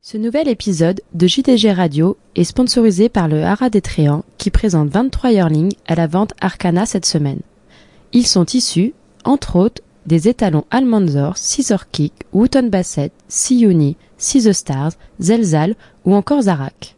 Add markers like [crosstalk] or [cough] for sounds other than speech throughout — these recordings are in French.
Ce nouvel épisode de JDG Radio est sponsorisé par le Haras des Tréants qui présente 23 yearlings à la vente Arcana cette semaine. Ils sont issus, entre autres, des étalons Almanzor, Scissor Kick, Wooton Bassett, Siuni, See Stars, Zelzal ou encore Zarak.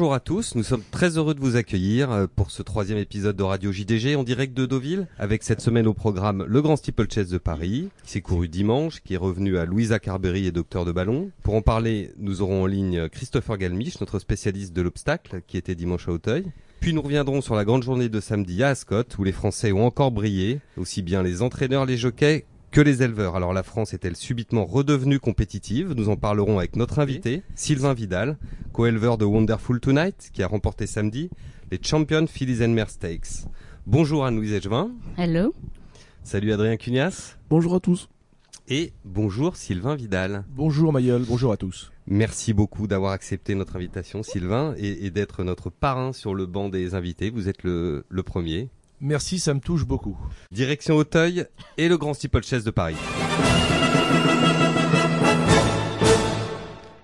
Bonjour à tous, nous sommes très heureux de vous accueillir euh, pour ce troisième épisode de Radio JDG en direct de Deauville, avec cette semaine au programme le Grand Steeplechase de Paris, qui s'est couru dimanche, qui est revenu à Louisa Carberry et Docteur de Ballon. Pour en parler, nous aurons en ligne Christopher Galmiche, notre spécialiste de l'obstacle, qui était dimanche à Auteuil. Puis nous reviendrons sur la grande journée de samedi à Ascot, où les Français ont encore brillé, aussi bien les entraîneurs, les jockeys que les éleveurs. Alors la France est-elle subitement redevenue compétitive? Nous en parlerons avec notre invité, Sylvain Vidal, co-éleveur de Wonderful Tonight, qui a remporté samedi les Champion Fillies and Mare Stakes. Bonjour Anne-Louise Edgevin. Hello. Salut Adrien Cunias. Bonjour à tous. Et bonjour Sylvain Vidal. Bonjour Mayol, bonjour à tous. Merci beaucoup d'avoir accepté notre invitation Sylvain et, et d'être notre parrain sur le banc des invités. Vous êtes le, le premier. Merci, ça me touche beaucoup. Direction Auteuil et le Grand Steeplechase de Paris.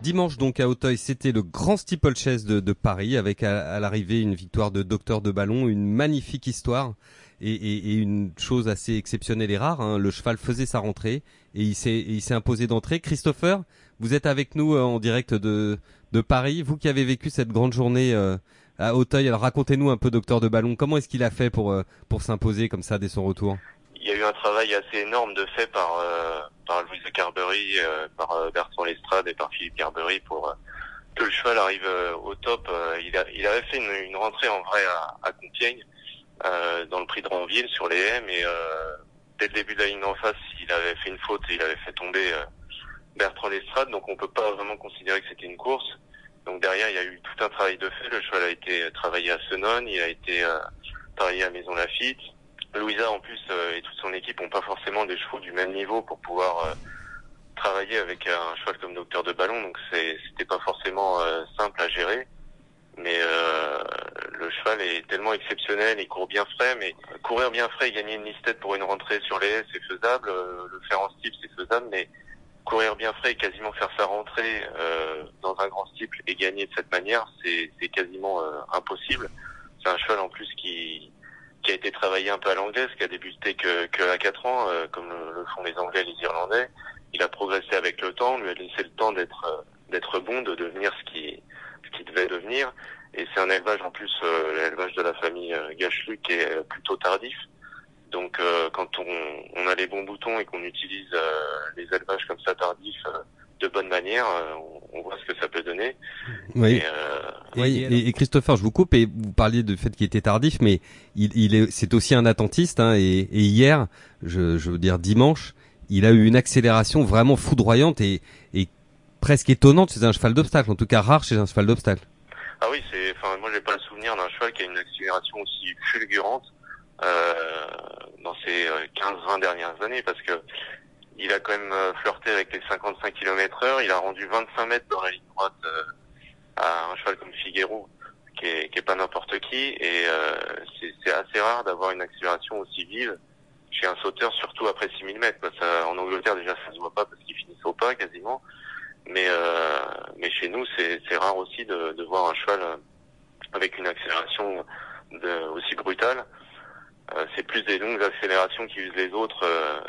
Dimanche donc à Auteuil, c'était le Grand Steeplechase de, de Paris avec à, l'arrivée une victoire de Docteur de Ballon, une magnifique histoire et, une chose assez exceptionnelle et rare. Hein. Le cheval faisait sa rentrée et il s'est imposé d'entrée. Christopher, vous êtes avec nous euh, en direct de de Paris, vous qui avez vécu cette grande journée. Euh, à Auteuil. Alors racontez-nous un peu, docteur de ballon, comment est-ce qu'il a fait pour euh, pour s'imposer comme ça dès son retour? Il y a eu un travail assez énorme de fait par euh, par Louise Carberry, euh, par euh, Bertrand Lestrade et par Philippe Carberry pour euh, que le cheval arrive au top. Il, a, il avait fait une, une rentrée en vrai à, à Compiègne dans le prix de Ranville sur les M et dès le début de la ligne d'en face, il avait fait une faute et il avait fait tomber Bertrand Lestrade. Donc on peut pas vraiment considérer que c'était une course. Donc derrière, il y a eu tout un travail de fait. Le cheval a été travaillé à Senon, il a été euh, travaillé à Maison Lafitte. Louisa, en plus, euh, et toute son équipe n'ont pas forcément des chevaux du même niveau pour pouvoir euh, travailler avec un cheval comme Docteur de Ballon. Donc c'était pas forcément simple à gérer. Mais le cheval est tellement exceptionnel, il court bien frais, mais courir bien frais et gagner une listette pour une rentrée sur les haies, c'est faisable. le faire en style, c'est faisable, mais courir bien frais et quasiment faire sa rentrée euh, dans un grand steeple et gagner de cette manière, c'est quasiment euh, impossible. C'est un cheval en plus qui qui a été travaillé un peu à l'anglaise, qui a débuté que, que à 4 ans, euh, comme le, font les Anglais et les Irlandais. Il a progressé avec le temps, lui a laissé le temps d'être d'être bon, de devenir ce qui ce qui devait devenir. Et c'est un élevage en plus, l'élevage de la famille euh, Gachelu qui est plutôt tardif. Donc euh, quand on, on, a les bons boutons et qu'on utilise euh, les élevages comme ça tardifs euh, de bonne manière, on, on, voit ce que ça peut donner. Oui. Et, oui. Et, et, Christopher, je vous coupe et vous parliez du fait qu'il était tardif, mais il, il est, c'est aussi un attentiste. Hein, et, et, hier, je, je veux dire dimanche, il a eu une accélération vraiment foudroyante et, et presque étonnante chez un cheval d'obstacle, en tout cas rare chez un cheval d'obstacle. Ah oui, c'est, enfin moi j'ai pas le souvenir d'un cheval qui a une accélération aussi fulgurante. Euh, dans ces 15-20 dernières années parce que il a quand même flirté avec les 55 km heure, il a rendu 25 mètres dans la ligne droite euh, à un cheval comme Figueroa qui est, qui est pas n'importe qui. Et euh, c'est assez rare d'avoir une accélération aussi vive chez un sauteur surtout après 6000 mètres quoi. Ça, en Angleterre déjà ça se voit pas parce qu'ils finissent au pas quasiment. Mais euh, mais chez nous c'est rare aussi de, de voir un cheval avec une accélération de, aussi brutale. euh, c'est plus des longues accélérations qui usent les autres euh,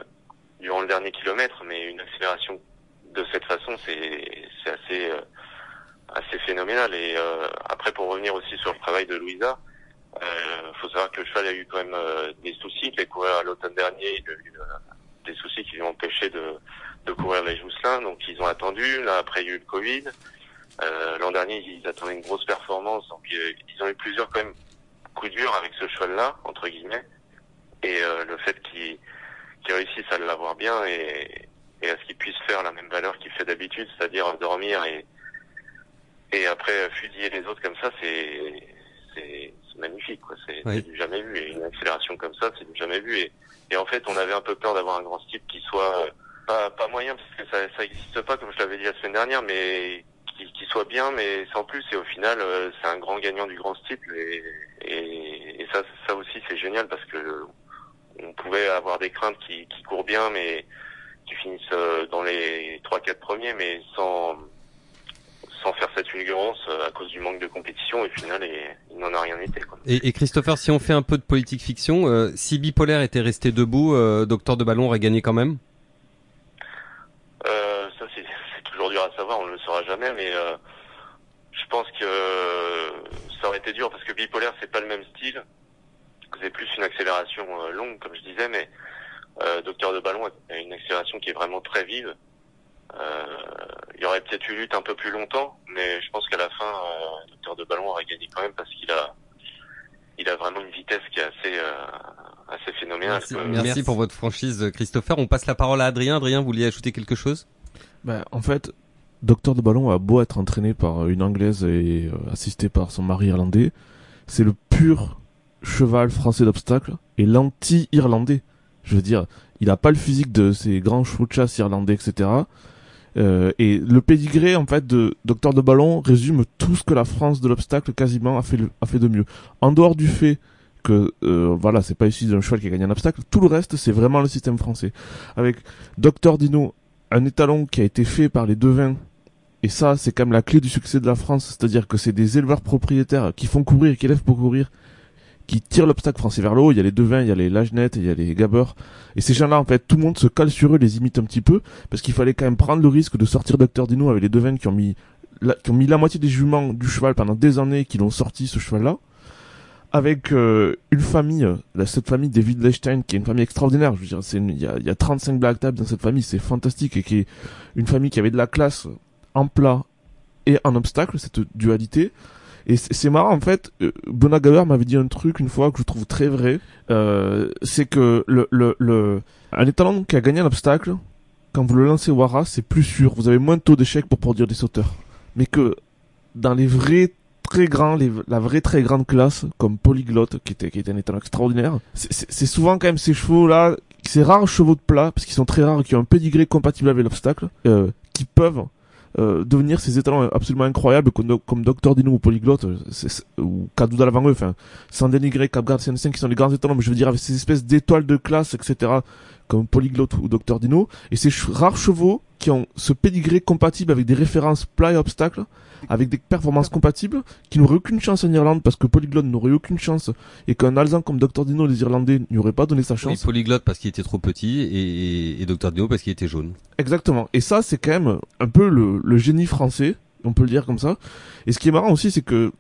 durant le dernier kilomètre, mais une accélération de cette façon, c'est assez euh, assez phénoménal. Et après, pour revenir aussi sur le travail de Louisa, il faut savoir que le cheval a eu quand même des soucis. A couru à l'automne dernier, il a eu des soucis qui lui ont empêché de, de courir les Jousselins, donc ils ont attendu. Là, après, il y a eu le Covid. Euh, L'an dernier, ils attendaient une grosse performance, donc ils ont eu plusieurs quand même coup dur avec ce cheval-là, entre guillemets, et euh, le fait qu'il qu réussisse à l'avoir bien et, et, à ce qu'il puisse faire la même valeur qu'il fait d'habitude, c'est-à-dire dormir et, et après fusiller les autres comme ça, c'est magnifique, quoi. C'est oui. du jamais vu. Et une accélération comme ça, c'est du jamais vu. Et, et, en fait, on avait un peu peur d'avoir un grand style qui soit pas, pas moyen parce que ça, ça existe pas comme je l'avais dit la semaine dernière, mais qu'il qu'il soit bien, mais sans plus. Et au final, euh, c'est un grand gagnant du grand style et, et, et ça, ça aussi c'est génial parce que on pouvait avoir des craintes qui, qui courent bien, mais qui finissent euh, dans les trois quatre premiers, mais sans sans faire cette fulgurance euh, à cause du manque de compétition. Et au final, il n'en a rien été. Quoi. Et, et Christopher, si on fait un peu de politique fiction, euh, si Bipolaire était resté debout, euh, Docteur de Ballon aurait gagné quand même? Euh, ça [laughs] c'est toujours dur à savoir, on ne le saura jamais, mais euh, je pense que euh, été dur parce que bipolaire c'est pas le même style. C'est plus une accélération euh, longue, comme je disais, mais euh, Docteur de Ballon a une accélération qui est vraiment très vive. Euh, il y aurait peut-être eu lutte un peu plus longtemps, mais je pense qu'à la fin, euh, Docteur de Ballon aurait gagné quand même parce qu'il a, il a vraiment une vitesse qui est assez, euh, assez phénoménale. Merci, pour votre franchise, Christopher. On passe la parole à Adrien. Adrien, vous vouliez ajouter quelque chose? Ben, en fait, Docteur de Ballon a beau être entraîné par une anglaise et euh, assisté par son mari irlandais, c'est le pur cheval français d'obstacle et l'anti-irlandais. Je veux dire, il a pas le physique de ces grands chevaux de chasse irlandais, etc. Euh, et le pédigré en fait de Docteur de Ballon résume tout ce que la France de l'obstacle quasiment a fait, le- a fait de mieux. En dehors du fait que euh, voilà, c'est pas issu d'un cheval qui a gagné un obstacle, tout le reste c'est vraiment le système français. Avec Docteur Dino, un étalon qui a été fait par les devins et ça, c'est quand même la clé du succès de la France, c'est-à-dire que c'est des éleveurs propriétaires qui font courir qui élèvent pour courir, qui tirent l'obstacle français vers le haut. Il y a les devins, il y a les lagenettes, il y a les gabeurs. Et ces gens-là, en fait, tout le monde se cale sur eux, les imite un petit peu, parce qu'il fallait quand même prendre le risque de sortir Docteur Dino avec les devins qui ont mis la, qui ont mis la moitié des juments du cheval pendant des années, qui l'ont sorti ce cheval-là. Avec euh, une famille, euh, cette famille des Wittgenstein, qui est une famille extraordinaire. Je veux dire, il y a, y a 35 black tables dans cette famille, c'est fantastique, et qui est une famille qui avait de la classe en plat et en obstacle, cette dualité. Et c'est marrant en fait, euh, Gabert m'avait dit un truc une fois que je trouve très vrai, euh, c'est que le, le, le, un étalon qui a gagné un obstacle, quand vous le lancez au hara, c'est plus sûr, vous avez moins de taux d'échec pour produire des sauteurs. Mais que dans les vrais très grands, la vraie très grande classe, comme Polyglotte, qui était, qui était un étalon extraordinaire, c'est- souvent quand même ces chevaux-là, ces rares chevaux de plat, parce qu'ils sont très rares, qui ont un pédigré compatible avec l'obstacle, euh, qui peuvent euh, devenir ces étalons absolument incroyables comme, comme Dr Dino ou Polyglotte euh, c'est- ou Kadouda l'avant eux enfin sans dénigrer Capgard CN5 qui sont les grands étalons mais je veux dire avec ces espèces d'étoiles de classe etc comme Polyglotte ou Dr Dino et ces rares chevaux qui ont ce pédigré compatible avec des références plats et obstacles avec des performances compatibles qui n'auraient aucune chance en Irlande parce que Polyglotte n'aurait aucune chance et qu'un Alzan comme Dr Dino les Irlandais n'y auraient pas donné sa chance polyglotte parce qu'il était trop petit et, et, et Docteur Dino parce qu'il était jaune. Exactement. Et ça, c'est quand même un peu le, le génie français, on peut le dire comme ça. Et ce qui est marrant aussi, c'est que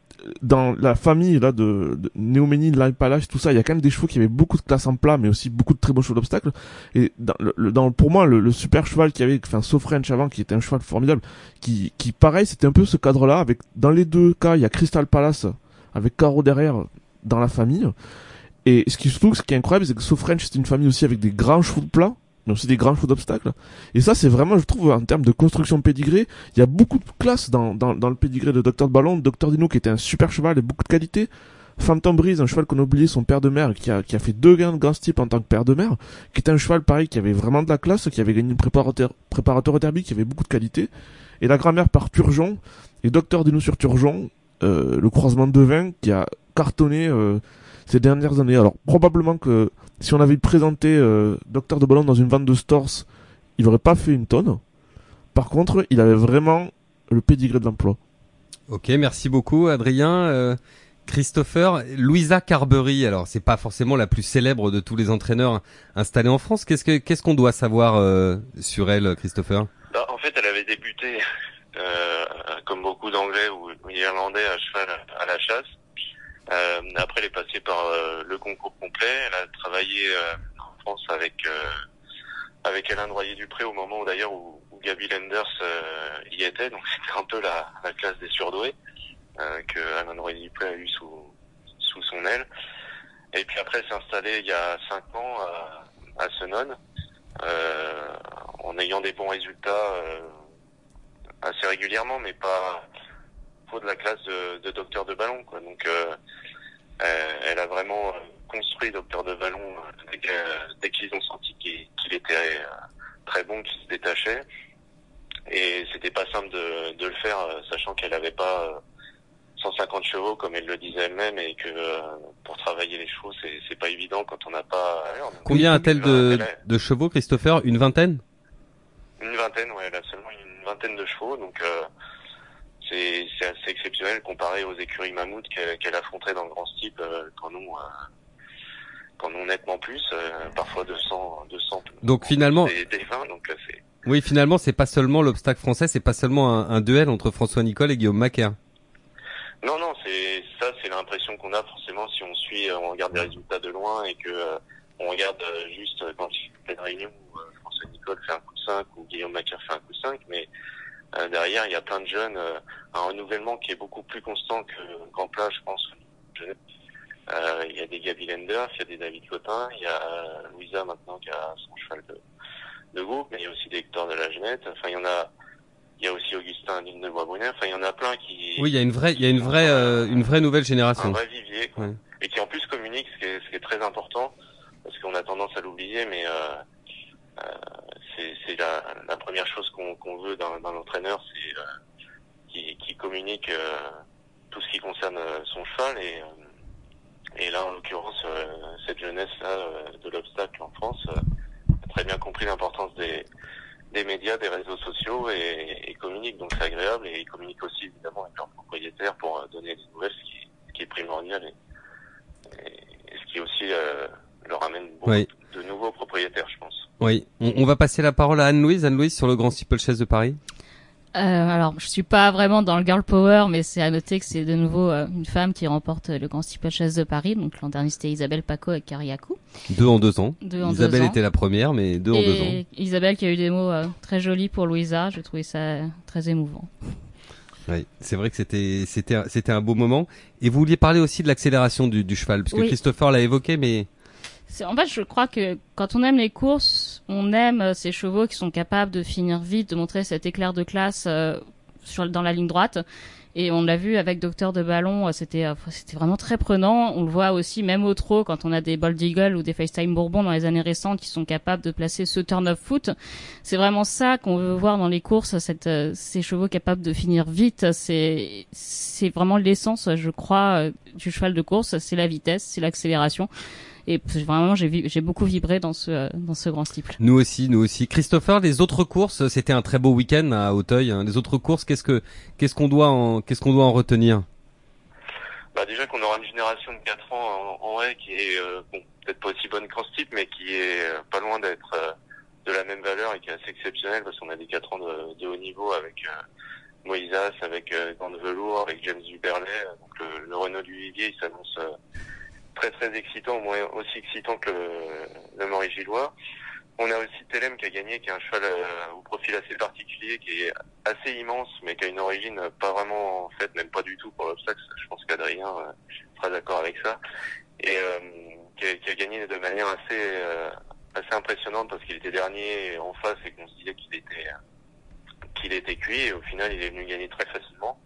dans la famille là de, de Néoménie, Laipalache, tout ça, il y a quand même des chevaux qui avaient beaucoup de classe en plat, mais aussi beaucoup de très bons chevaux d'obstacles. Et dans, le, dans, pour moi, le, le super cheval qui avait, enfin, sauf French avant, qui était un cheval formidable, qui, qui pareil, c'était un peu ce cadre-là. Avec dans les deux cas, il y a Crystal Palace avec Caro derrière dans la famille. Et ce qui se trouve, ce qui est incroyable, c'est que sauf French, c'est une famille aussi avec des grands chevaux de plat, mais aussi des grands chevaux d'obstacles. Et ça, c'est vraiment, je trouve, en termes de construction pédigré, il y a beaucoup de classe dans, dans, dans le pédigré de Docteur Ballon. Docteur Dino, qui était un super cheval et beaucoup de qualité. Phantom Breeze, un cheval qu'on a oublié, son père de mère, qui a, qui a fait deux gains de grand type en tant que père de mère, qui était un cheval pareil, qui avait vraiment de la classe, qui avait gagné une préparateur, préparateur au qui avait beaucoup de qualité. Et la grand-mère par Turgeon, et Docteur Dino sur Turgeon, euh, le croisement de vin, qui a cartonné euh, ces dernières années. Alors, probablement que si on avait présenté euh, Docteur de Ballon dans une vente de stores, il aurait pas fait une tonne. Par contre, il avait vraiment le pédigré de l'emploi. Ok, merci beaucoup Adrien. Euh, Christopher, Louisa Carberry, alors c'est pas forcément la plus célèbre de tous les entraîneurs installés en France. Qu'est-ce que qu'est-ce qu'on doit savoir euh, sur elle, Christopher? Bah, en fait, elle avait débuté, euh, comme beaucoup d'Anglais ou ou d'Irlandais, à cheval à la chasse. Euh, après, elle est passée par euh, le concours complet. Elle a travaillé euh, en France avec avec Alain Droyer-Dupré au moment où d'ailleurs où, où Gaby Lenders y était. Donc c'était un peu la, la classe des surdoués que Alain Droyer-Dupré a eu sous sous son aile. Et puis après, s'est installée il y a cinq ans à, à Senon, euh, en ayant des bons résultats euh, assez régulièrement, mais pas de la classe de, de docteur de ballon. Quoi. Donc, euh, euh, elle a vraiment euh, construit docteur de ballon euh, dès que- dès qu'ils ont senti qu'il qu'il était euh, très bon qui se détachait. Et c'était pas simple de, de le faire, sachant qu'elle avait pas 150 chevaux comme elle le disait elle-même et que pour travailler les chevaux c'est c'est pas évident quand on n'a pas. Combien a-t-elle de, de chevaux, Christopher? Une vingtaine? Une vingtaine, ouais, elle a seulement une vingtaine de chevaux, donc c'est assez exceptionnel comparé aux écuries mammouth qu'elle affrontait dans le grand type quand nous quand nous nettement plus, parfois 200 200 donc finalement des, des 20 donc c'est oui, finalement, c'est pas seulement l'obstacle français, c'est pas seulement un, un, duel entre François Nicole et Guillaume Macaire. Non, non, c'est ça, c'est l'impression qu'on a forcément si on suit, on regarde les résultats de loin et que euh, on regarde euh, juste quand il fait une réunion où euh, François Nicole fait un coup de 5 ou Guillaume Macaire fait un coup de 5, mais derrière il y a plein de jeunes, un renouvellement qui est beaucoup plus constant que qu'en plat, je pense. il y a des Gabi Lenders, il y a des David Cotin, il y a Louisa maintenant qui a son cheval de de groupe, mais il y a aussi des Hector de la Genette. Enfin, il y en a. Il y a aussi Augustin Digne de Bois-Brunner. Enfin, il y en a plein qui. Oui, il y a une vraie, il y a une vraie, euh, une vraie nouvelle génération. Un vrai vivier, quoi. Ouais. Et qui en plus communique, ce qui est, ce qui est très important, parce qu'on a tendance à l'oublier, mais euh, euh, c'est la, la, première chose qu'on qu veut d'un entraîneur, c'est euh, qui, qui communique euh, tout ce qui concerne son cheval et et là, en l'occurrence, cette jeunesse-là de l'obstacle en France très bien compris l'importance des, des médias, des réseaux sociaux et, et communiquent. Donc c'est agréable et ils communiquent aussi évidemment avec leurs propriétaires pour donner des nouvelles, ce qui, ce qui est primordial et, et, ce qui aussi euh, leur amène beaucoup oui. de nouveaux propriétaires, je pense. Oui, on, on va passer la parole à Anne-Louise. Anne-Louise sur le Grand Steeple Chase de Paris. Euh, alors, je suis pas vraiment dans le girl power, mais c'est à noter que c'est de nouveau euh, une femme qui remporte le Grand Steeplechase de Paris. Donc l'an dernier c'était Isabelle Paco avec Kariakou. Deux en deux ans. Deux en Isabelle deux ans. était la première, mais deux Et en deux ans. Isabelle qui a eu des mots euh, très jolis pour Louisa. J'ai trouvé ça très émouvant. Oui, c'est vrai que c'était c'était c'était un beau moment. Et vous vouliez parler aussi de l'accélération du, du cheval, parce que Oui. Christopher l'a évoqué, mais En fait, je crois que quand on aime les courses, on aime euh, ces chevaux qui sont capables de finir vite, de montrer cet éclair de classe euh, sur, dans la ligne droite. Et on l'a vu avec Docteur de Ballon, euh, c'était euh, c'était vraiment très prenant. On le voit aussi même au trot quand on a des Bold Eagle ou des FaceTime Bourbon dans les années récentes qui sont capables de placer ce turn of foot. C'est vraiment ça qu'on veut voir dans les courses, cette, ces chevaux capables de finir vite. C'est vraiment l'essence, je crois, du cheval de course. C'est la vitesse, c'est l'accélération. Et vraiment, j'ai beaucoup vibré dans ce euh, dans ce grand steeple. nous aussi, nous aussi. Christopher, les autres courses, c'était un très beau week-end à Auteuil. hein. Les autres courses, qu'est-ce que qu'est-ce qu'on doit en qu'est-ce qu'on doit en retenir? Bah déjà qu'on aura une génération de 4 ans en, en haie qui est euh, bon, peut-être pas aussi bonne qu'en type, mais qui est euh, pas loin d'être euh, de la même valeur et qui est assez exceptionnelle parce qu'on a des 4 ans de, de haut niveau avec euh, Moïsas, avec euh, Gant de Velours, avec James Duberlet. Donc le, le Renault du Vivier, il s'annonce euh, très très excitant, moins aussi excitant que le, le Maurice Gillois. On a aussi Telem qui a gagné, qui est un cheval euh, au profil assez particulier, qui est assez immense, mais qui a une origine pas vraiment, en fait, même pas du tout pour l'obstacle. Je pense qu'Adrien euh, sera d'accord avec ça. Et euh, qui, a, qui, a, gagné de manière assez euh, assez impressionnante parce qu'il était dernier en face et qu'on se disait qu'il était qu'il était cuit. Et au final, il est venu gagner très facilement.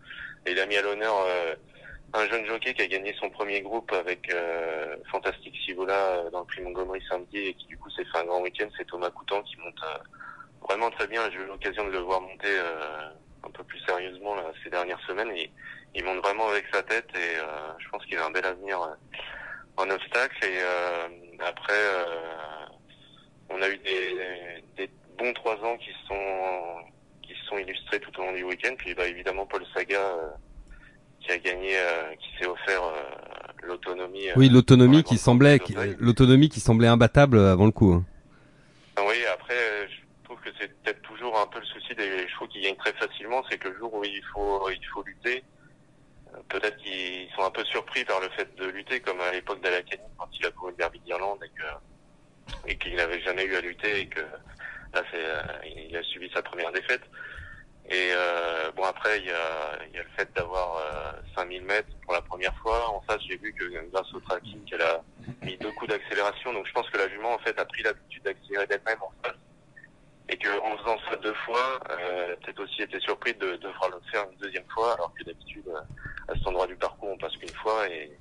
Et il a mis à l'honneur euh, un jeune jockey qui a gagné son premier groupe avec euh, Fantastic Sivola euh, dans le prix Montgomery samedi et qui du coup s'est fait un grand week-end. C'est Thomas Coutan qui monte euh, vraiment très bien. J'ai eu l'occasion de le voir monter euh, un peu plus sérieusement là, ces dernières semaines. Et, il monte vraiment avec sa tête et euh, je pense qu'il a un bel avenir en obstacle. Et euh, après, on a eu des, des, bons trois ans qui sont qui sont illustrés tout au long du week-end. Puis bah, évidemment Paul Saga qui a gagné, euh, qui s'est offert euh, l'autonomie. Oui, l'autonomie qui semblait, l'autonomie qui semblait imbattable avant le coup. Hein. Oui, après, je trouve que c'est peut-être toujours un peu le souci des chevaux qui gagnent très facilement, c'est que le jour où il faut, il faut lutter, euh, peut-être qu'ils sont un peu surpris par le fait de lutter, comme à l'époque d'Alacani quand il a couru le Derby d'Irlande et que et qu'il n'avait jamais eu à lutter et que là, c'est, il a subi sa première défaite. Et euh, bon après il y a, y a le fait d'avoir euh, 5000 mètres pour la première fois. En face j'ai vu que grâce au tracking qu'elle a mis deux coups d'accélération. Donc je pense que la jument en fait a pris l'habitude d'accélérer d'elle-même en face. Et qu'en faisant ça deux fois, euh, elle a peut-être aussi été surprise de, de devoir le faire une deuxième fois, alors que d'habitude à cet endroit du parcours on passe qu'une fois et,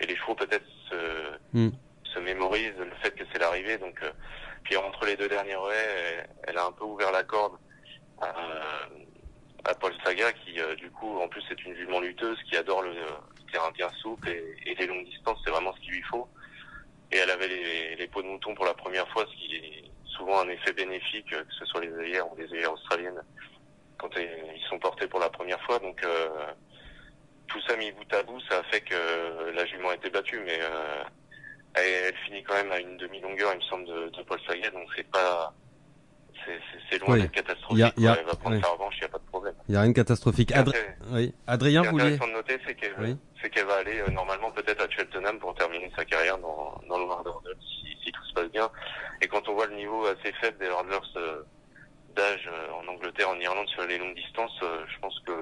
et les chevaux peut-être se, mm. se mémorisent le fait que c'est l'arrivée. Donc Puis entre les deux derniers relais, elle, a un peu ouvert la corde à, à Paul Saga, qui du coup, en plus, est une jument lutteuse qui adore le, terrain bien souple et, et les longues distances, c'est vraiment ce qu'il lui faut. Et elle avait les, les peaux de mouton pour la première fois, ce qui est souvent un effet bénéfique, que ce soit les œillères ou les œillères australiennes, quand ils sont portés pour la première fois. Donc euh, tout ça mis bout à bout, ça a fait que la jument a été battue, mais euh, elle, finit quand même à une demi-longueur, il me semble, de, de Paul Saget, donc c'est pas c'est loin d'être catastrophique. Y a, elle va prendre sa revanche, il n'y a pas de problème. Il n'y a rien de catastrophique. oui. Adrien, vous intéressant de noter, c'est qu'elle va aller euh, normalement peut-être à Cheltenham pour terminer sa carrière dans, dans le World si, si tout se passe bien. Et quand on voit le niveau assez faible des hurdlers euh, d'âge euh, en Angleterre, en Irlande sur les longues distances, je pense qu'elle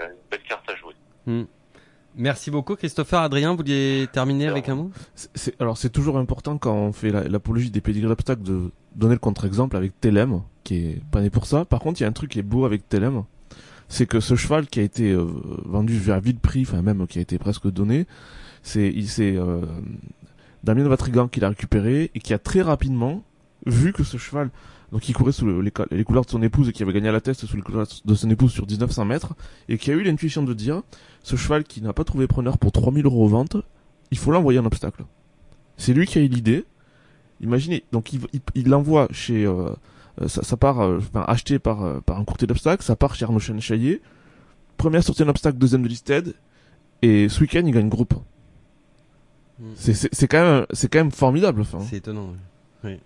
a une belle carte à jouer. Hmm. Merci beaucoup Christopher. Adrien, vous vouliez terminer avec un mot? Alors c'est toujours important quand on fait l'apologie des pédigrés d'obstacles de donner le contre-exemple avec Telem, qui est pas né pour ça. Par contre, il y a un truc qui est beau avec Telem, c'est que ce cheval qui a été euh, vendu vers vide prix, enfin même qui a été presque donné, c'est il c'est euh, Damien Vatrigan qui l'a récupéré et qui a très rapidement vu que ce cheval donc il courait sous les, couleurs de son épouse et qui avait gagné à la test sous les couleurs de son épouse sur 1900 mètres et qui a eu l'intuition de dire ce cheval qui n'a pas trouvé preneur pour 3000 euros aux ventes, il faut l'envoyer en obstacle. C'est lui qui a eu l'idée. Imaginez, donc il l'envoie chez euh, ça, ça, part euh, enfin, acheté par par un courtier d'obstacles, ça part chez Arnaud Chaillet. Première sortie en obstacle, deuxième de listed et ce week-end il gagne groupe. Hmm. C'est quand même c'est quand même formidable. Enfin. C'est étonnant.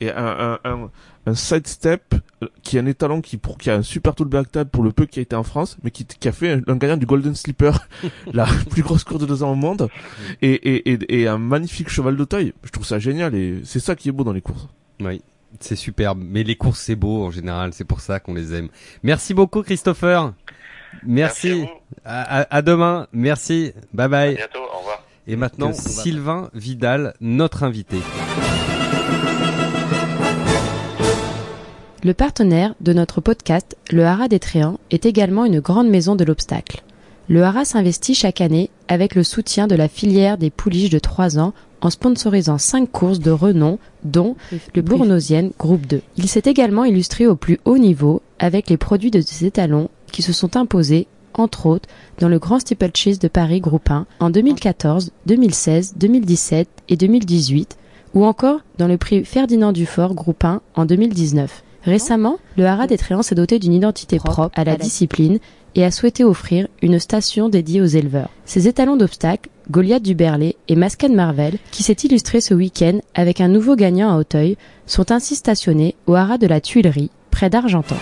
Et un, un, un, sidestep euh, qui est un étalon qui, pour, qui a un super tool table pour le peu qui a été en France, mais qui, qui a fait un, gagnant du Golden Slipper, [laughs] la plus grosse course de deux ans au monde, et, et, et, et un magnifique cheval de taille. Je trouve ça génial et c'est ça qui est beau dans les courses. Oui. C'est superbe, mais les courses c'est beau en général, c'est pour ça qu'on les aime. Merci beaucoup Christopher. Merci. à, à, à, demain. Merci. Bye bye. À bientôt. Au revoir. Et maintenant, Sylvain Vidal, notre invité. Le partenaire de notre podcast, le Haras des Tréants, est également une grande maison de l'obstacle. Le Haras s'investit chaque année avec le soutien de la filière des pouliches de 3 ans en sponsorisant 5 courses de renom, dont le Bournosienne Groupe 2. Il s'est également illustré au plus haut niveau avec les produits de ses étalons qui se sont imposés, entre autres, dans le Grand Steeplechase de Paris Groupe 1 en 2014, 2016, 2017 et 2018, ou encore dans le prix Ferdinand Dufort Groupe 1 en 2019. Récemment, le Haras des Tréants s'est doté d'une identité propre à la discipline et a souhaité offrir une station dédiée aux éleveurs. Ses étalons d'obstacles, Goliath du Berlay et Mascan Marvel, qui s'est illustré ce week-end avec un nouveau gagnant à Auteuil, sont ainsi stationnés au Haras de la Tuilerie, près d'Argentan.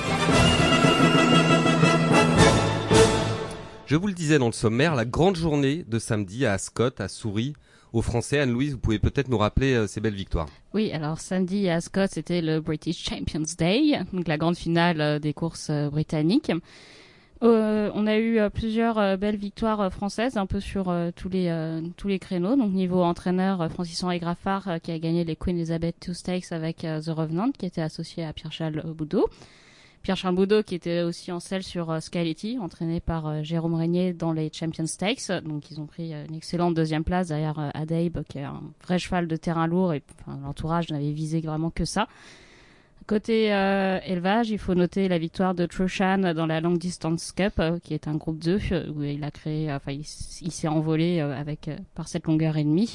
Je vous le disais dans le sommaire, la grande journée de samedi à Ascot, à Souris, aux Français. Anne-Louise, vous pouvez peut-être nous rappeler euh, ces belles victoires. Oui, alors samedi à Ascot, c'était le British Champions Day, donc la grande finale euh, des courses euh, britanniques. On a eu plusieurs belles victoires françaises, un peu sur tous les tous les créneaux. Donc niveau entraîneur, Francis Henri Graffard qui a gagné les Queen Elizabeth Two Stakes avec The Revenant, qui était associé à Pierre-Charles Boudot. Pierre-Charles Boudot qui était aussi en selle sur euh, Skyletti, entraîné par euh, Jérôme Régnier dans les Champion Stakes. Donc ils ont pris euh, une excellente deuxième place derrière Adaib qui est un vrai cheval de terrain lourd et l'entourage n'avait visé vraiment que ça. Côté élevage, il faut noter la victoire de Trushan dans la Long Distance Cup, qui est un groupe 2 où il a créé, enfin il, il s'est envolé avec par cette longueur et demie.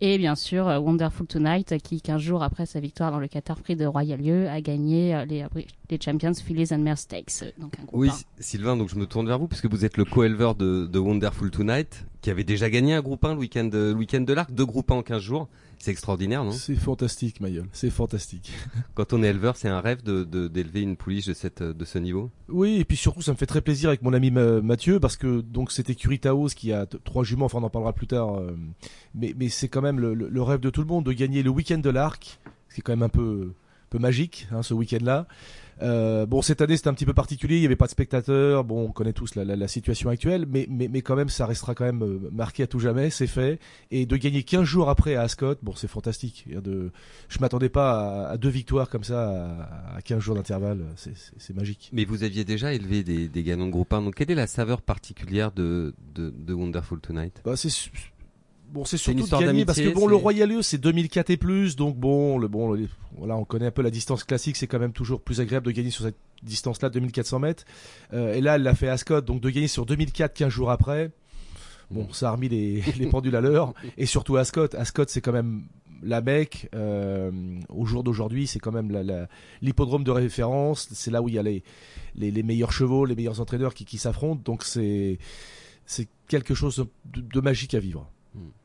Et bien sûr, euh, Wonderful Tonight, qui 15 jours après sa victoire dans le Qatar Prix de Royal Lieu, a gagné euh, les, euh, les Champions Fillies and Mare Stakes. Donc un oui, Sylvain, donc je me tourne vers vous, puisque vous êtes le co-éleveur de, de, Wonderful Tonight, qui avait déjà gagné un groupe 1 le week-end week de l'Arc, deux groupes 1 en 15 jours. C'est extraordinaire, non? C'est fantastique, Mayol. C'est fantastique. [laughs] Quand on est éleveur, c'est un rêve de d'élever une pouliche de cette de ce niveau? Oui, et puis surtout, ça me fait très plaisir avec mon ami Mathieu parce que donc c'était écurie Taos qui a trois juments. Enfin, on en parlera plus tard. Euh, mais mais c'est quand même le, le, rêve de tout le monde de gagner le week-end de l'Arc, c'est quand même un peu peu magique, hein, ce week-end-là. Euh, bon, cette année c'était un petit peu particulier, il n'y avait pas de spectateurs. Bon, on connaît tous la, la, la situation actuelle, mais, mais, mais quand même, ça restera quand même euh, marqué à tout jamais. C'est fait. Et de gagner 15 jours après à Ascot, bon, c'est fantastique. De, je m'attendais pas à, deux victoires comme ça à, 15 jours d'intervalle. C'est magique. Mais vous aviez déjà élevé des, des gagnants de groupe 1. Donc, quelle est la saveur particulière de, de, de Wonderful Tonight? Bah, c'est Bon, c'est surtout gagner parce que bon, le Royal c'est 2004 et plus, donc bon, le bon, le- voilà, on connaît un peu la distance classique, c'est quand même toujours plus agréable de gagner sur cette distance-là, 2400 mètres. Euh, et là, elle l'a fait à Ascot, donc de gagner sur 2004 15 jours après. Bon, ça a remis les, [laughs] les pendules à l'heure, et surtout à Ascot. Ascot, c'est quand même la Mecque. Euh, au jour d'aujourd'hui, c'est quand même la- la- l'hippodrome de référence. C'est là où il y a les, les, les meilleurs chevaux, les meilleurs entraîneurs qui, qui s'affrontent. Donc c'est c'est quelque chose de, de magique à vivre.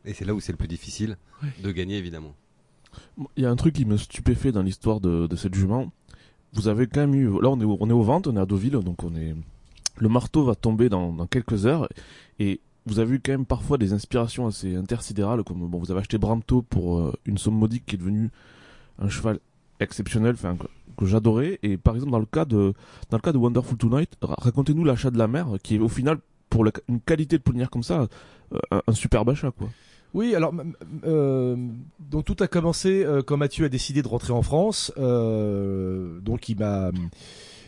Et c'est là où c'est le plus difficile de gagner, évidemment. Il y a un truc qui me stupéfait dans l'histoire de, de cette jument. Vous avez quand même eu. Là, on est, au- on est aux ventes, on est à Deauville, donc on est. Le marteau va tomber dans, dans quelques heures. Et vous avez eu quand même parfois des inspirations assez intersidérales, comme bon, vous avez acheté Bramto pour euh, une somme modique qui est devenue un cheval exceptionnel, enfin que, que j'adorais. Et par exemple, dans le cas de dans le cas de Wonderful Tonight, ra- racontez-nous l'achat de la mer, qui est au final pour la- une qualité de poulinière comme ça, euh, un, un superbe achat, quoi. Oui, alors euh, donc tout a commencé euh, quand Mathieu a décidé de rentrer en France. Euh, donc il m'a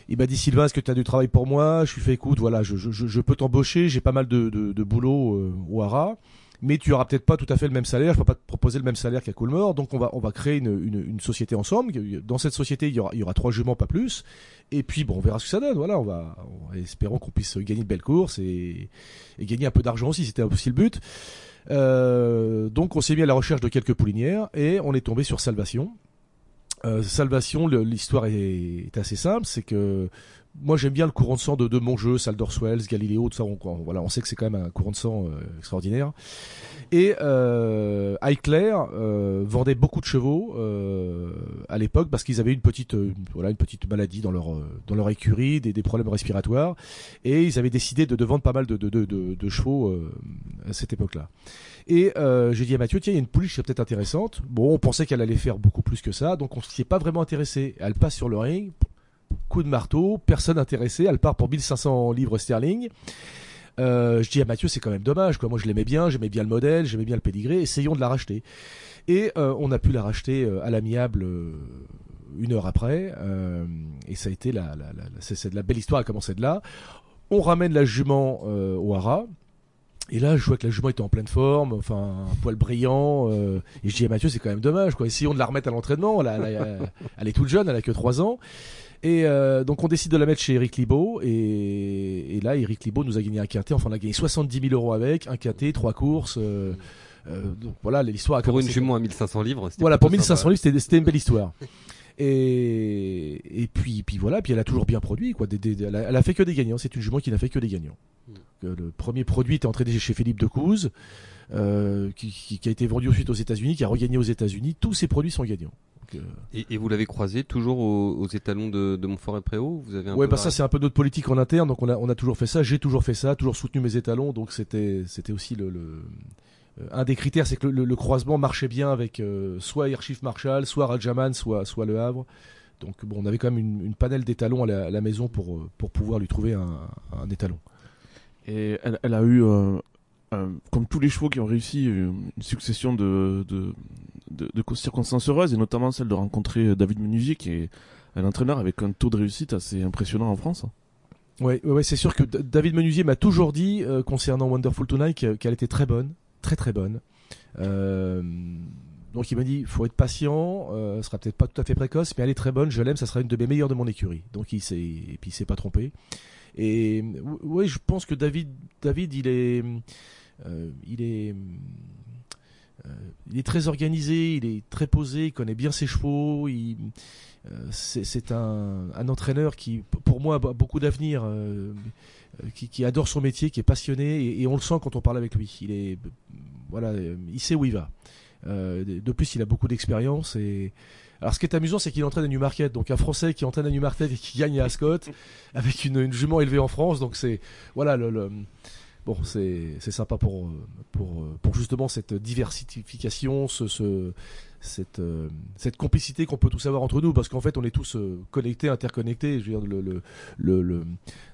il m'a dit Sylvain, est-ce que tu as du travail pour moi? Je lui fais écoute, voilà, je, je, je- je peux t'embaucher, j'ai pas mal de, de, de boulot euh, au Hara, mais tu auras peut-être pas tout à fait le même salaire. Je peux pas te proposer le même salaire qu'à Coolmore, donc on va on va créer une, une, société ensemble. Dans cette société, il y aura trois juments, pas plus. Et puis bon, on verra ce que ça donne. Voilà, on va on- espérons qu'on puisse gagner de belles courses et, gagner un peu d'argent aussi. C'était aussi le but. Euh, donc on s'est mis à la recherche de quelques poulinières et on est tombé sur Salvation. Euh, Salvation, l'histoire est assez simple, c'est que moi j'aime bien le courant de sang de, de mon jeu, Saldorfswells, Galiléo, tout ça. On, voilà, on sait que c'est quand même un courant de sang euh, extraordinaire. Et euh, Highclere euh, vendait beaucoup de chevaux euh, à l'époque parce qu'ils avaient une petite, euh, voilà, une petite maladie dans leur dans leur écurie, des, des problèmes respiratoires, et ils avaient décidé de, vendre pas mal de, de, de, chevaux à cette époque-là. Et j'ai dit à Mathieu, tiens, il y a une pouliche qui serait peut-être intéressante. Bon, on pensait qu'elle allait faire beaucoup plus que ça, donc on s'y est pas vraiment intéressé. Elle passe sur le ring, coup de marteau, personne intéressé, elle part pour 1500 livres sterling. Euh, je dis à Mathieu, c'est quand même dommage. Moi, je l'aimais bien, j'aimais bien le modèle, j'aimais bien le pédigré. Essayons de la racheter. Et euh, on a pu la racheter euh, à l'amiable une heure après. et ça a été la, c'est, de la belle histoire. Elle commençait de là. On ramène la jument au hara. Et là, je vois que la jument était en pleine forme, enfin, un poil brillant. et je dis à Mathieu, c'est quand même dommage. Essayons de la remettre à l'entraînement. Elle, elle est toute jeune, elle a que 3 ans. Et euh, donc on décide de la mettre chez Eric Libaud et, et là Eric Libaud nous a gagné un quintet, enfin on a gagné 70 000 euros avec, un quintet, trois courses. euh, euh, donc voilà, l'histoire a Pour une jument à 1500 livres, c'était Voilà, pour plutôt 1500 sympa. livres, c'était c'était une belle histoire. Et, et puis, puis voilà, puis elle a toujours bien produit. Quoi. Des, des- elle, a, elle a fait que des gagnants. C'est une jument qui n'a fait que des gagnants. Mm. Euh, Le premier produit était entré chez Philippe de Couze, euh, qui, qui- qui a été vendu ensuite aux États-Unis, qui a regagné aux États-Unis. Tous ces produits sont gagnants. Donc, euh, Et, et vous l'avez croisé toujours aux, aux étalons de, de Montfort-et-Préau Vous avez un ouais, peu bah ça c'est un peu notre politique en interne, donc on a, on a toujours fait ça, j'ai toujours fait ça, toujours soutenu mes étalons, donc c'était c'était aussi le, le- euh, un des critères, c'est que le, le- le croisement marchait bien avec euh, soit Hirschif Marshall, soit Rajaman, soit soit Le Havre. Donc bon, on avait quand même une, une panel d'étalons à la, à la maison pour pour pouvoir lui trouver un, un étalon. Et elle, elle a eu, euh, un- comme tous les chevaux qui ont réussi, une succession de, de, circonstances heureuses, et notamment celle de rencontrer euh, David Menuisier, qui est un entraîneur avec un taux de réussite assez impressionnant en France. Ouais, ouais, c'est sûr que David Menuisier m'a toujours dit euh, concernant Wonderful Tonight que- qu'elle était très bonne, très très bonne. Euh, donc il m'a dit, faut être patient, euh, elle sera peut-être pas tout à fait précoce, mais elle est très bonne, je l'aime, ça sera une de mes meilleures de mon écurie. Donc il s'est, puis il s'est pas trompé. Et oui, je pense que David, David, il est, euh, il est, euh, il est très organisé, il est très posé, il connaît bien ses chevaux, euh, c'est un, entraîneur qui, pour moi, a beaucoup d'avenir, euh, euh, qui, adore son métier, qui est passionné, et, on le sent quand on parle avec lui. Il est, voilà, euh, il sait où il va. Euh, de plus, il a beaucoup d'expérience alors, ce qui est amusant, c'est qu'il entraîne à Newmarket, donc un Français qui entraîne à Newmarket et qui gagne à Ascot, [laughs] avec une, jument élevée en France. Donc c'est voilà le- bon, c'est sympa pour pour pour justement cette diversification, ce, ce cette euh, cette complicité qu'on peut tous avoir entre nous, parce qu'en fait, on est tous euh, connectés, interconnectés. Je veux dire, le, le, le, le-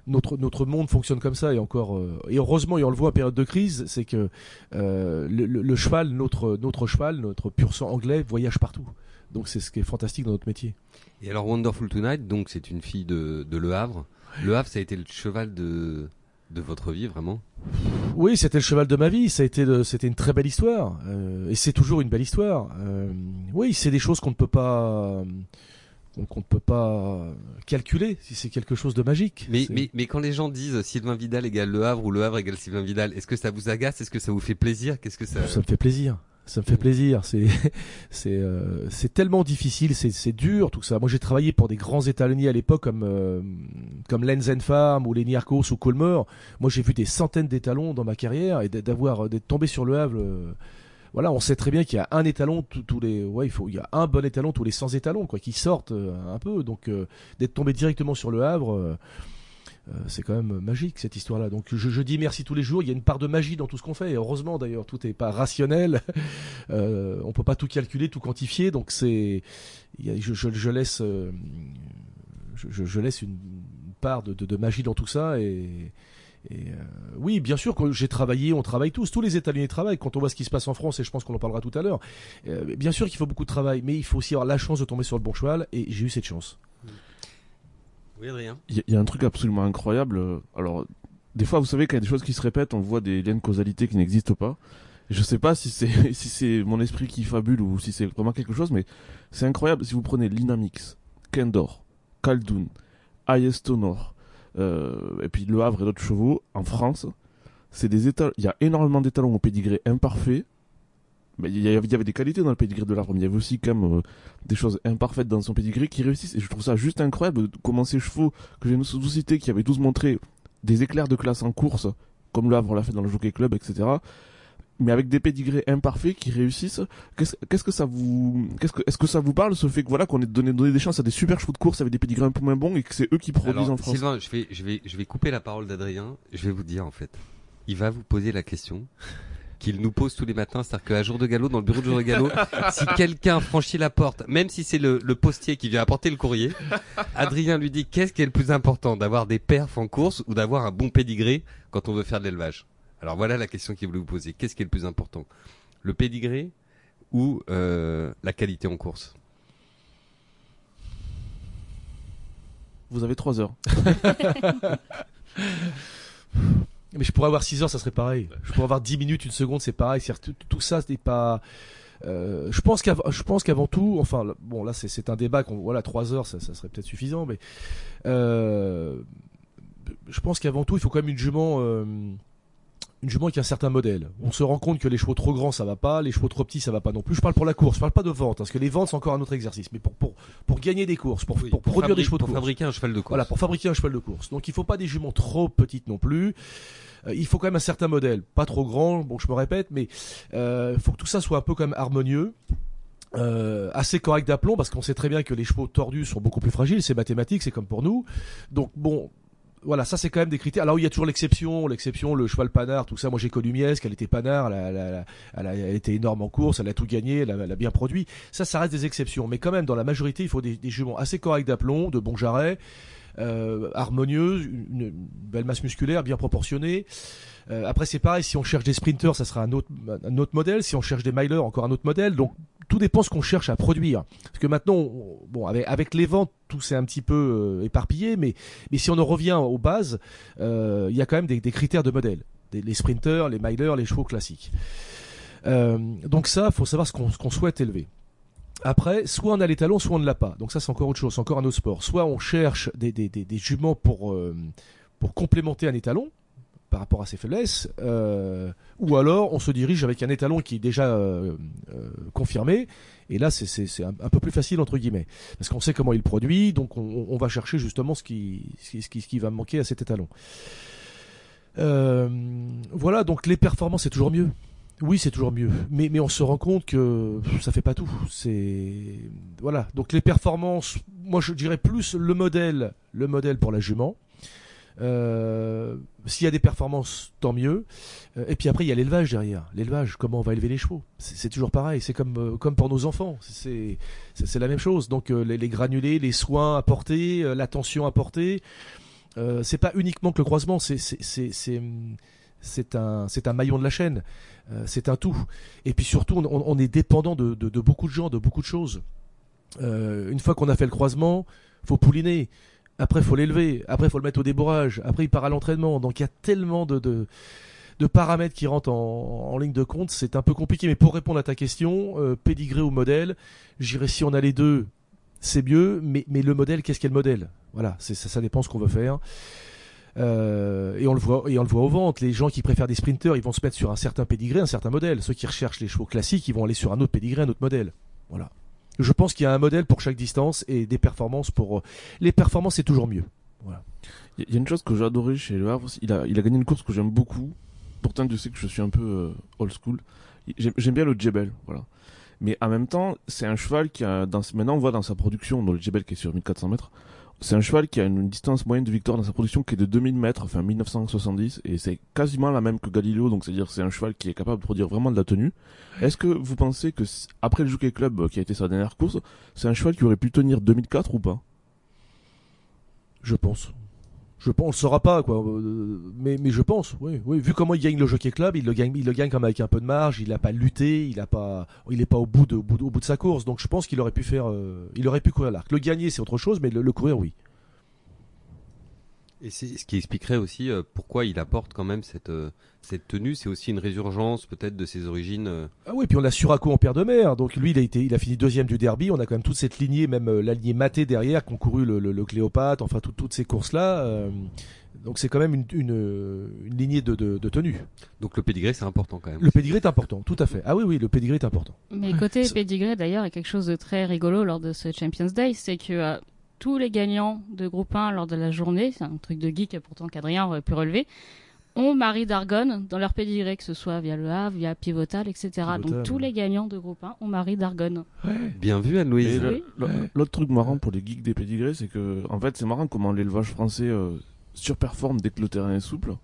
notre notre monde fonctionne comme ça et encore euh, et heureusement et on le voit en période de crise, c'est que euh, le cheval, notre notre cheval, notre pur sang anglais voyage partout. Donc c'est ce qui est fantastique dans notre métier. Et alors Wonderful Tonight, donc c'est une fille de, de Le Havre. Le Havre, ça a été le cheval de, de votre vie, vraiment? Oui, c'était le cheval de ma vie. Ça a été, de- c'était une très belle histoire, euh, et c'est toujours une belle histoire. Euh, oui, c'est des choses qu'on ne peut pas, qu'on qu'on ne peut pas calculer si c'est quelque chose de magique. Mais, mais, mais quand les gens disent Sylvain Vidal égale Le Havre ou Le Havre égale Sylvain Vidal, est-ce que ça vous agace? Est-ce que ça vous fait plaisir? Qu'est-ce que ça... ça me fait plaisir. Ça me fait plaisir. C'est [laughs] c'est euh, c'est tellement difficile, c'est c'est dur tout ça. Moi j'ai travaillé pour des grands étalonniers à l'époque comme euh, comme Lenz Farm ou Lenny Arcos ou Colmer. Moi j'ai vu des centaines d'étalons dans ma carrière et d'avoir d'être tombé sur le Havre. euh, voilà, on sait très bien qu'il y a un étalon tous les ouais, il faut il y a un bon étalon tous les 100 étalons quoi qui sortent euh, un peu donc euh, d'être tombé directement sur le Havre euh, euh, c'est quand même magique cette histoire-là. Donc je, dis merci tous les jours. Il y a une part de magie dans tout ce qu'on fait. Et heureusement d'ailleurs, tout n'est pas rationnel. [laughs] Euh, on peut pas tout calculer, tout quantifier. Donc c'est, je, laisse, euh, je, laisse une part de, magie dans tout ça. Et, euh, oui, bien sûr, j'ai travaillé, on travaille tous, tous les États-Unis travaillent. Quand on voit ce qui se passe en France, et je pense qu'on en parlera tout à l'heure, euh, bien sûr qu'il faut beaucoup de travail, mais il faut aussi avoir la chance de tomber sur le bon cheval. Et j'ai eu cette chance. Oui. Il y, a- un truc absolument incroyable. euh, Alors, des fois, vous savez, quand il y a des choses qui se répètent, on voit des liens de causalité qui n'existent pas. Je sais pas si c'est [laughs] si c'est mon esprit qui fabule ou si c'est vraiment quelque chose, mais c'est incroyable. Si vous prenez Linamix, Kendor, Caldoun, Ayestonor, euh, et puis Le Havre et d'autres chevaux, en France, c'est des états. Il y a énormément d'étalons au pédigré imparfait. Mais il y, avait, il y avait des qualités dans le pédigré de l'Havre, mais il y avait aussi quand même euh, des choses imparfaites dans son pédigré qui réussissent. Et je trouve ça juste incroyable comment ces chevaux que j'ai nous cité, qui avaient tous montré des éclairs de classe en course, comme le Havre l'a fait dans le Jockey Club, etc. Mais avec des pédigrés imparfaits qui réussissent. Qu'est-ce qu'est-ce que ça vous, qu'est-ce que, est-ce que ça vous parle ce fait que voilà qu'on ait donné, donné des chances à des super chevaux de course avec des pédigrés un peu moins bons et que c'est eux qui produisent Alors, en France? Sylvain, je vais, je, vais, je vais couper la parole d'Adrien. Je vais vous dire, en fait, il va vous poser la question qu'il nous pose tous les matins. C'est-à-dire qu'à jour de galop, dans le bureau de jour de galop, [laughs] si quelqu'un franchit la porte, même si c'est le, le postier qui vient apporter le courrier, Adrien lui dit qu'est-ce qui est le plus important, d'avoir des perfs en course ou d'avoir un bon pédigré quand on veut faire de l'élevage? Alors voilà la question qu'il voulait vous poser. Qu'est-ce qui est le plus important? Le pédigré ou euh, la qualité en course? Vous avez trois heures. [laughs] [laughs] Mais je pourrais avoir 6 heures, ça serait pareil. Je pourrais avoir 10 minutes, une seconde, c'est pareil. Tout, tout ça, n'est pas. Euh, je pense qu'avant, je pense qu'avant tout, enfin, bon, là, c'est, c'est un débat. Qu'on, voilà, 3 heures, ça, ça serait peut-être suffisant, mais euh, je pense qu'avant tout, il faut quand même une jument, euh, une jument qui a un certain modèle. On se rend compte que les chevaux trop grands, ça va pas, les chevaux trop petits, ça va pas non plus. Je parle pour la course, je parle pas de vente, parce que les ventes, c'est encore un autre exercice. Mais pour pour pour gagner des courses, pour Oui, pour, produire des chevaux de pour course. fabriquer un cheval de course. Voilà, pour fabriquer un cheval de course. Donc il faut pas des juments trop petites non plus. Euh, il faut quand même un certain modèle, pas trop grand. Bon, je me répète, mais euh, il faut que tout ça soit un peu quand même harmonieux. Euh, assez correct d'aplomb parce qu'on sait très bien que les chevaux tordus sont beaucoup plus fragiles, c'est mathématique, c'est comme pour nous. Donc bon, voilà, ça c'est quand même des critères. Alors il y a toujours l'exception, l'exception, le cheval panard, tout ça. Moi j'ai connu Mies, qu'elle était panard, elle, a- elle, elle, était énorme en course, elle a tout gagné, elle a, elle a bien produit. Ça, ça reste des exceptions, mais quand même dans la majorité, il faut des, des juments assez corrects d'aplomb, de bons jarrets, euh, une, une belle masse musculaire, bien proportionnée. Euh, après c'est pareil, si on cherche des sprinters, ça sera un autre, un autre modèle. Si on cherche des milers, encore un autre modèle. Donc tout dépend ce qu'on cherche à produire. Parce que maintenant, on- bon, avec, les ventes, tout s'est un petit peu euh, éparpillé, mais, mais si on en revient aux bases, euh, il y a quand même des, critères de modèle. Les sprinters, les milers, les chevaux classiques. Euh, donc ça, faut savoir ce qu'on souhaite élever. Après, soit on a les talons, soit on ne l'a pas. Donc ça, c'est encore autre chose, c'est encore un autre sport. Soit on cherche des, des, juments pour, pour complémenter un étalon par rapport à ses faiblesses, euh, ou alors on se dirige avec un étalon qui est déjà euh, euh, confirmé, et là c'est- un, peu plus facile entre guillemets, parce qu'on sait comment il produit, donc on, va chercher justement ce qui, va manquer à cet étalon. Voilà, donc les performances c'est toujours mieux. Oui, c'est toujours mieux, mais on se rend compte que ça fait pas tout. Voilà, donc les performances, moi je dirais plus le modèle, le modèle pour la jument. Euh, S'il y a des performances, tant mieux. Euh, et puis après, il y a l'élevage derrière. L'élevage, comment on va élever les chevaux? C'est toujours pareil. C'est comme euh, comme pour nos enfants. C'est c'est la même chose. Donc les, granulés, les soins apportés, l'attention apportée. Euh, c'est pas uniquement que le croisement. C'est c'est un c'est un maillon de la chaîne. Euh, c'est un tout. Et puis surtout, on, on est dépendant de, de, de beaucoup de gens, de beaucoup de choses. Euh, une fois qu'on a fait le croisement, faut pouliner. Après, faut l'élever. Après, faut le mettre au débourrage. Après, il part à l'entraînement. Donc, il y a tellement de, paramètres qui rentrent en, ligne de compte, c'est un peu compliqué. Mais pour répondre à ta question, euh, pédigré ou modèle, j'irais si on a les deux, c'est mieux. Mais, le modèle, qu'est-ce qu'est le modèle? Voilà, ça, ça dépend ce qu'on veut faire. Euh, et on le voit, et on le voit aux ventes. Les gens qui préfèrent des sprinters, ils vont se mettre sur un certain pédigré, un certain modèle. Ceux qui recherchent les chevaux classiques, ils vont aller sur un autre pédigré, un autre modèle. Voilà. Je pense qu'il y a un modèle pour chaque distance et des performances pour. Les performances, c'est toujours mieux. Voilà. Il y a une chose que j'ai chez Le Havre, il a, il a gagné une course que j'aime beaucoup. Pourtant, Dieu sait que je suis un peu euh, old school. J'aime bien le Jebel, voilà. Mais en même temps, c'est un cheval qui a, dans, maintenant on voit dans sa production, dans le Jebel qui est sur 1400 mètres, c'est un cheval qui a une distance moyenne de victoire dans sa production qui est de 2000 mètres, enfin 1970, et c'est quasiment la même que Galileo, donc c'est-à-dire c'est un cheval qui est capable de produire vraiment de la tenue. Est-ce que vous pensez que après le Jockey Club euh, qui a été sa dernière course, c'est un cheval qui aurait pu tenir 2004 ou pas? Je pense. Je pense, on le saura pas quoi, mais mais je pense, oui, oui. Vu comment il gagne le Jockey Club, il le gagne, il le gagne comme avec un peu de marge. Il a pas lutté, il a pas, il est pas au bout de, au bout de, au bout de sa course. Donc je pense qu'il aurait pu faire, euh, il aurait pu courir l'arc. Le gagner c'est autre chose, mais le courir oui. Et c'est ce qui expliquerait aussi euh, pourquoi il apporte quand même cette euh, cette tenue. C'est aussi une résurgence peut-être de ses origines. euh, Ah oui, puis on a Suraco en père de mer. Donc lui, il a été, il a fini deuxième du derby. On a quand même toute cette lignée, même euh, la lignée matée derrière, qui ont couru le, le, le Cléopâtre, enfin tout- toutes ces courses-là. euh, donc c'est quand même une, une, une lignée de, de, de tenue. Donc le pédigré c'est important quand même. Le pédigré est important, tout à fait. Ah oui, oui, le pédigré est important. Mais côté pédigré, d'ailleurs, il y a quelque chose de très rigolo lors de ce Champions Day, c'est que euh, tous les gagnants de groupe 1 lors de la journée, c'est un truc de geek pourtant qu'Adrien aurait pu relever, ont Marie d'Argonne dans leur pédigré, que ce soit via le Havre, via Pivotal, etc. Pivotal, Donc tous ouais. les gagnants de groupe 1 ont Marie d'Argonne. Bien vu Anne-Louise. Oui. L'autre truc marrant pour les geeks des pédigrés, c'est que, en fait, c'est marrant comment l'élevage français euh, surperforme dès que le terrain est souple.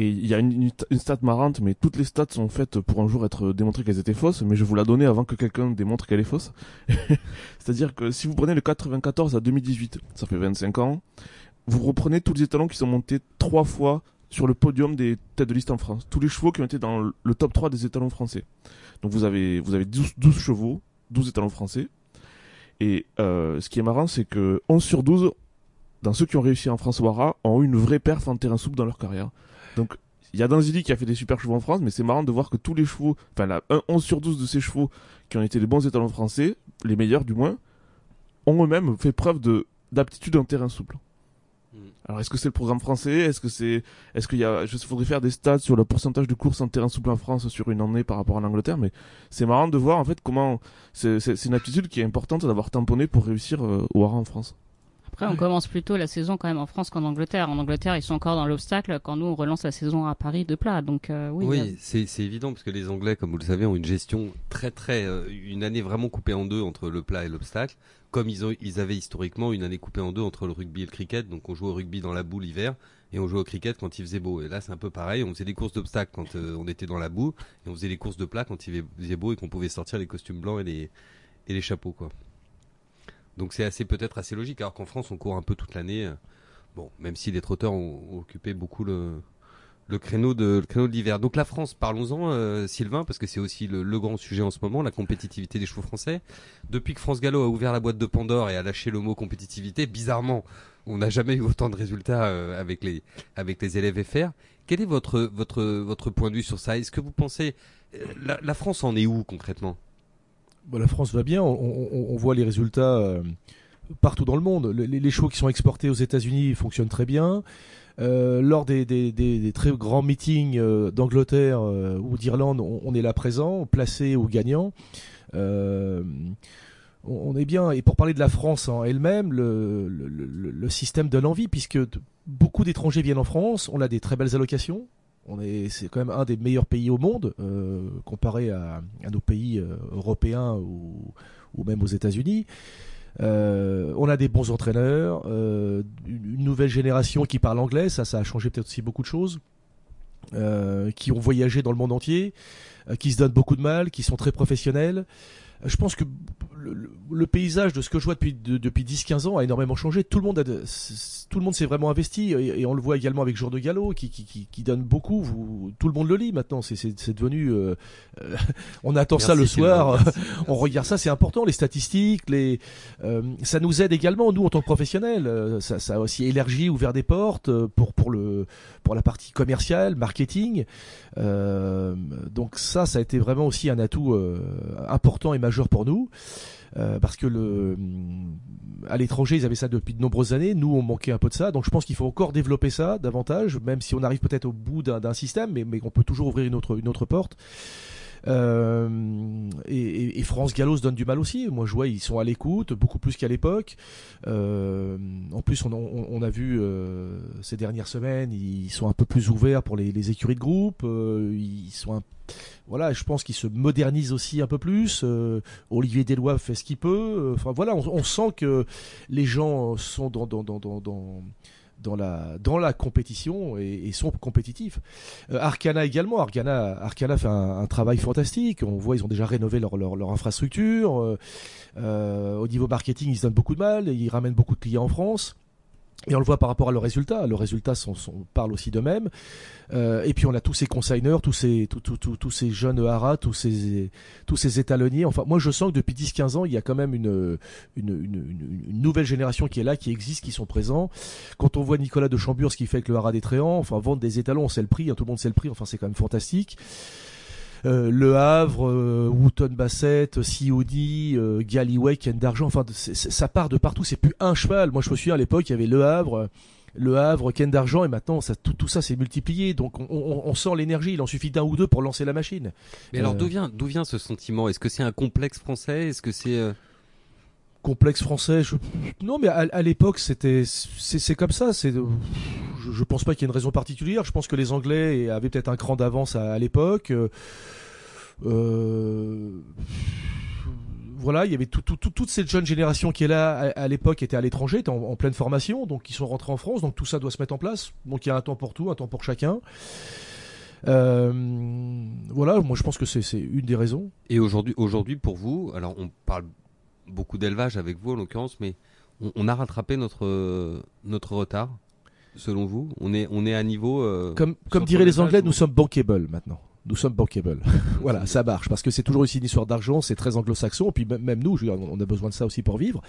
Et il y a une, une, stat marrante, mais toutes les stats sont faites pour un jour être démontrées qu'elles étaient fausses, mais je vous la donner avant que quelqu'un démontre qu'elle est fausse. [laughs] C'est-à-dire que si vous prenez le 94 à 2018, ça fait 25 ans, vous reprenez tous les étalons qui sont montés trois fois sur le podium des têtes de liste en France. Tous les chevaux qui ont été dans le- top 3 des étalons français. Donc vous avez, vous avez 12, 12 chevaux, 12 étalons français. Et euh, ce qui est marrant, c'est que 11 sur 12, dans ceux qui ont réussi en France Wara, ont eu une vraie perf en terrain souple dans leur carrière. Donc il y a Danzili qui a fait des super chevaux en France, mais c'est marrant de voir que tous les chevaux, enfin la, un 11 sur 12 de ces chevaux qui ont été les bons étalons français, les meilleurs du moins, ont eux-mêmes fait preuve de d'aptitude en terrain souple. Mm. Alors est-ce que c'est le programme français? Est-ce que c'est est-ce qu'il y a je faudrait faire des stats sur le pourcentage de courses en terrain souple en France sur une année par rapport à l'Angleterre mais c'est marrant de voir en fait comment c'est c'est c'est une aptitude qui est importante d'avoir tamponné pour réussir euh, au Hara en France. Après, on commence plutôt la saison quand même en France qu'en Angleterre. En Angleterre, ils sont encore dans l'obstacle quand nous, on relance la saison à Paris de plat. Donc euh, oui, Oui, euh, c'est c'est évident parce que les Anglais, comme vous le savez, ont une gestion très très euh, une année vraiment coupée en deux entre le plat et l'obstacle, comme ils ont ils avaient historiquement une année coupée en deux entre le rugby et le cricket. Donc on jouait au rugby dans la boue l'hiver et on jouait au cricket quand il faisait beau. Et là c'est un peu pareil, on faisait des courses d'obstacles quand euh, on était dans la boue et on faisait les courses de plat quand il faisait beau et qu'on pouvait sortir les costumes blancs et les et les chapeaux quoi. Donc c'est assez peut-être assez logique alors qu'en France on court un peu toute l'année. euh, Bon, même si les trotteurs ont, occupé beaucoup le créneau de l'hiver. Donc la France, parlons-en, euh, Sylvain, parce que c'est aussi le, grand sujet en ce moment, la compétitivité des chevaux français. Depuis que France Gallo a ouvert la boîte de Pandore et a lâché le mot compétitivité, bizarrement, on n'a jamais eu autant de résultats euh, avec les avec les élèves FR. Quel est votre votre votre point de vue sur ça? Est-ce que vous pensez la France en est où concrètement? Bon, la France va bien, on, voit les résultats euh, partout dans le monde. Le- Les, les qui sont exportés aux États-Unis fonctionnent très bien. Euh, lors des, très grands meetings euh, d'Angleterre ou d'Irlande, on, est là présent, placé ou gagnant. On, est bien. Et pour parler de la France en elle-même, le, système donne envie puisque beaucoup d'étrangers viennent en France. On a des très belles allocations. On est, c'est quand même un des meilleurs pays au monde euh, comparé à, nos pays euh, européens ou, même aux États-Unis. Euh, on a des bons entraîneurs, une, nouvelle génération qui parle anglais, ça, ça a changé peut-être aussi beaucoup de choses, qui ont voyagé dans le monde entier, qui se donnent beaucoup de mal, qui sont très professionnels. je pense que le, le, paysage de ce que je vois depuis de, depuis 10-15 ans a énormément changé. Tout le monde a de, tout le monde s'est vraiment investi et, et, on le voit également avec Jour de Gallo qui, qui, qui, qui donne beaucoup. Vous, tout le monde le lit maintenant. C'est, c'est, devenu. Euh, euh, [laughs] on attend Merci, ça le soir. [laughs] On regarde ça. C'est important. Les statistiques, les euh, ça nous aide également nous en tant que professionnels. Euh, ça, ça a aussi élargi, ouvert des portes euh, pour pour le pour la partie commerciale, marketing. Euh, donc ça, ça a été vraiment aussi un atout important et majeur pour nous. Euh, parce que le, à l'étranger, ils avaient ça depuis de nombreuses années. Nous, on manquait un peu de ça. Donc, je pense qu'il faut encore développer ça davantage, même si on arrive peut-être au bout d'un système, mais, mais on peut toujours ouvrir une autre, une autre porte. Euh, et, France Gallo se donne du mal aussi. Moi, je vois, ils sont à l'écoute, beaucoup plus qu'à l'époque. Euh, en plus, on, a vu euh, ces dernières semaines, ils sont un peu plus ouverts pour les, écuries de groupe. Euh, ils sont voilà, je pense qu'il se modernise aussi un peu plus. Olivier Delois fait ce qu'il peut. Enfin voilà, on, sent que les gens sont dans dans dans, dans dans la dans la compétition et, sont compétitifs. Euh, Arcana également, Arcana Arcana fait un, travail fantastique. On voit ils ont déjà rénové leur leur, leur infrastructure. Euh, euh, au niveau marketing, ils se donnent beaucoup de mal. Ils ramènent beaucoup de clients en France. Et on le voit par rapport à leurs résultats. Leurs résultats sont, sont, parlent aussi d'eux-mêmes. Euh, et puis on a tous ces consigners, tous ces, tous, tous, tous, ces jeunes haras, tous ces, tous ces étalonniers. Enfin, moi je sens que depuis 10-15 ans, il y a quand même une, une, une, une, nouvelle génération qui est là, qui existe, qui sont présents. Quand on voit Nicolas de Chambure, ce qu'il fait avec le haras des Tréants, enfin vendre des étalons, on sait le prix, hein, tout le monde sait le prix. Enfin, c'est quand même fantastique. Euh, le Havre, euh, Wooton Bassett, COD, euh, Galway, Ken d'Argent, enfin ça part de partout, c'est plus un cheval. Moi je me souviens à l'époque, il y avait Le Havre, Le Havre, Ken d'Argent, et maintenant ça, tout, tout ça s'est multiplié, donc on, on, on sent l'énergie, il en suffit d'un ou deux pour lancer la machine. Mais alors d'où vient, d'où vient ce sentiment? Est-ce que c'est un complexe français? Est-ce que c'est... Euh, complexe français. Je... Non, mais à, à l'époque, c'était, c'est comme ça. C'est, je, je pense pas qu'il y ait une raison particulière. Je pense que les Anglais avaient peut-être un cran d'avance à, à l'époque. Euh... Voilà, il y avait tout, tout, tout, toute cette jeune génération qui est là à, à l'époque était à l'étranger, était en, en, pleine formation, donc ils sont rentrés en France, donc tout ça doit se mettre en place. Donc il y a un temps pour tout, un temps pour chacun. Euh, voilà, moi je pense que c'est une des raisons. Et aujourd'hui, aujourd'hui pour vous, alors on parle beaucoup d'élevage avec vous en l'occurrence, mais on, on, a rattrapé notre notre retard. Selon vous, on est on est à niveau. Euh, comme comme diraient les Anglais, nous sommes bankable maintenant. Nous sommes bankable. [laughs] [laughs] voilà, ça marche parce que c'est toujours aussi une histoire d'argent, c'est très anglo-saxon. Puis même nous, on a besoin de ça aussi pour vivre.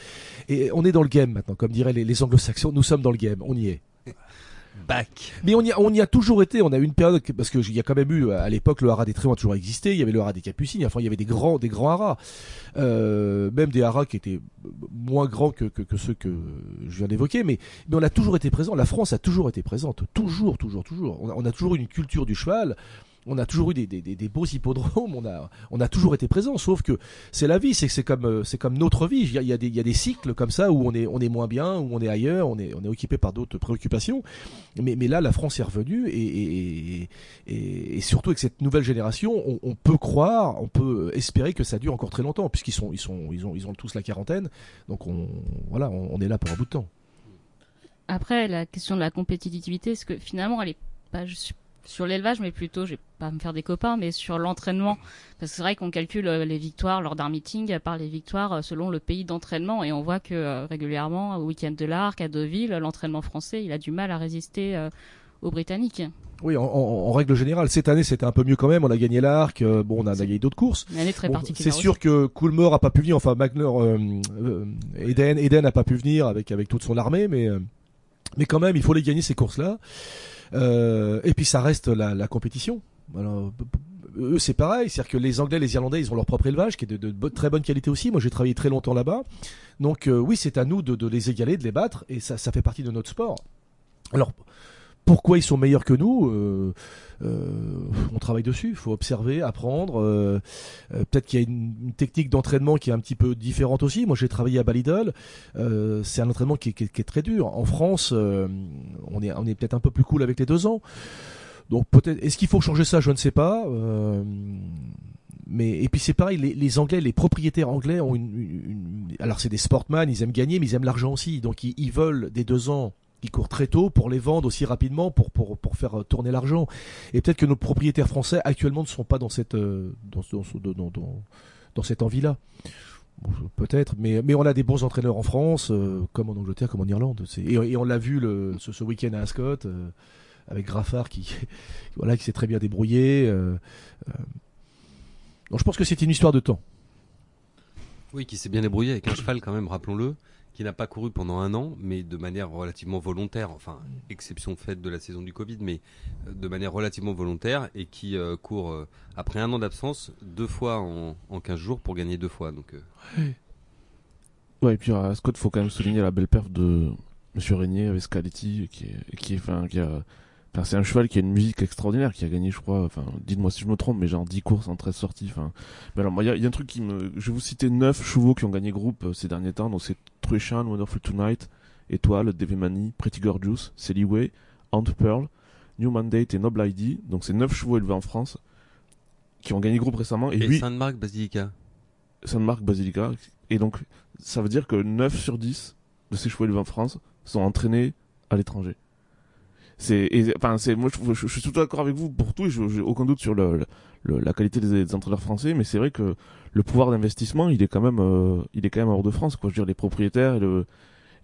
Et on est dans le game maintenant, comme diraient les, les anglo-saxons. Nous sommes dans le game, on y est. [laughs] Back. Mais on y, a, on y a toujours été. On a eu une période parce que il y a quand même eu à l'époque le haras des Tréants a toujours existé. Il y avait le haras des Capucines. Enfin, il y avait des grands, des grands haras, euh, même des haras qui étaient moins grands que, que, que ceux que je viens d'évoquer. Mais, mais on a toujours été présent. La France a toujours été présente. Toujours, toujours, toujours. On a, on a toujours une culture du cheval on a toujours eu des, des, des, beaux hippodromes, on a, on a toujours été présent, sauf que c'est la vie, c'est que c'est comme, c'est comme notre vie. Il y, a, il, y a des, cycles comme ça où on est, on est moins bien, où on est ailleurs, on est, on est occupé par d'autres préoccupations. Mais, mais là, la France est revenue et, et, et, surtout avec cette nouvelle génération, on, peut croire, on peut espérer que ça dure encore très longtemps, puisqu'ils sont, ils sont, ils ont, ils ont tous la quarantaine. Donc on, voilà, on, on est là pour un bout de temps. Après, la question de la compétitivité, c'est que finalement, elle est pas sur l'élevage, mais plutôt, je vais pas me faire des copains, mais sur l'entraînement. Parce que c'est vrai qu'on calcule les victoires lors d'un meeting par les victoires selon le pays d'entraînement. Et on voit que euh, régulièrement, au week-end de l'Arc, à Deauville, l'entraînement français, il a du mal à résister euh, aux Britanniques. Oui, en, en, en, règle générale, cette année c'était un peu mieux quand même. On a gagné l'Arc, euh, bon, on a, gagné d'autres courses. Bon. C'est sûr que Coolmore a pas pu venir, enfin Magner, euh, Eden, Eden a pas pu venir avec avec toute son armée, mais mais quand même, il faut les gagner ces courses-là. Euh, et puis ça reste la, compétition. Eux c'est pareil, c'est-à-dire que les Anglais, les Irlandais, ils ont leur propre élevage qui est de, très bonne qualité aussi. Moi j'ai travaillé très longtemps là-bas, donc euh, oui c'est à nous de, de, les égaler, de les battre, et ça, ça fait partie de notre sport. Alors pourquoi ils sont meilleurs que nous euh, euh, On travaille dessus, il faut observer, apprendre. Euh, Peut-être qu'il y a une, technique d'entraînement qui est un petit peu différente aussi. Moi, j'ai travaillé à Balidol. c'est un entraînement qui est, très dur. En France, on est, peut-être un peu plus cool avec les deux ans. Donc peut-être, est-ce qu'il faut changer ça? Je ne sais pas. mais et puis c'est pareil, les, Anglais, les propriétaires anglais ont une, alors c'est des sportman, ils aiment gagner, mais ils aiment l'argent aussi. Donc ils veulent des deux ans qui courent très tôt pour les vendre aussi rapidement pour pour pour faire tourner l'argent et peut-être que nos propriétaires français actuellement ne sont pas dans cette dans dans dans, dans, dans cette envie-là. Peut-être, mais, mais on a des bons entraîneurs en France, euh, comme en Angleterre, comme en Irlande. Et, on l'a vu le, ce, week-end à Ascot, euh, avec Graffard qui, [laughs] voilà, qui s'est très bien débrouillé. euh, euh. Donc je pense que c'est une histoire de temps. Oui, qui s'est bien débrouillé avec un cheval quand même, rappelons-le, qui n'a pas couru pendant un an, mais de manière relativement volontaire, enfin, exception faite de la saison du Covid, mais euh, de manière relativement volontaire, et qui euh, court, euh, après un an d'absence, deux fois en, en 15 jours pour gagner deux fois. Donc, euh, Ouais, et puis à Scott, faut quand même souligner la belle perf de Monsieur Régnier avec Scaletti, qui est, qui est, enfin, qui a, enfin, c'est un cheval qui a une musique extraordinaire, qui a gagné, je crois, enfin, dites-moi si je me trompe, mais genre 10 courses en 13 sorties, enfin. Mais alors, moi, il y y a un truc qui me, je vais vous citer 9 chevaux qui ont gagné groupe euh, ces derniers temps, donc c'est Truchan, Wonderful Tonight, Étoile, Devemani, Pretty Gorgeous, Way, Ant Pearl, New Mandate et Noble ID, donc c'est 9 chevaux élevés en France, qui ont gagné groupe récemment, et, et lui, Sainte-Marc Basilica. Sainte-Marc Basilica. Et donc, ça veut dire que 9 sur 10 de ces chevaux élevés en France sont entraînés à l'étranger. C'est, enfin, c'est, moi, je, suis tout d'accord avec vous pour tout et j'ai aucun doute sur le, le- la qualité des, des entraîneurs français, mais c'est vrai que le pouvoir d'investissement, il est quand même, euh, il est quand même hors de France, quoi. Je veux dire, les propriétaires et le,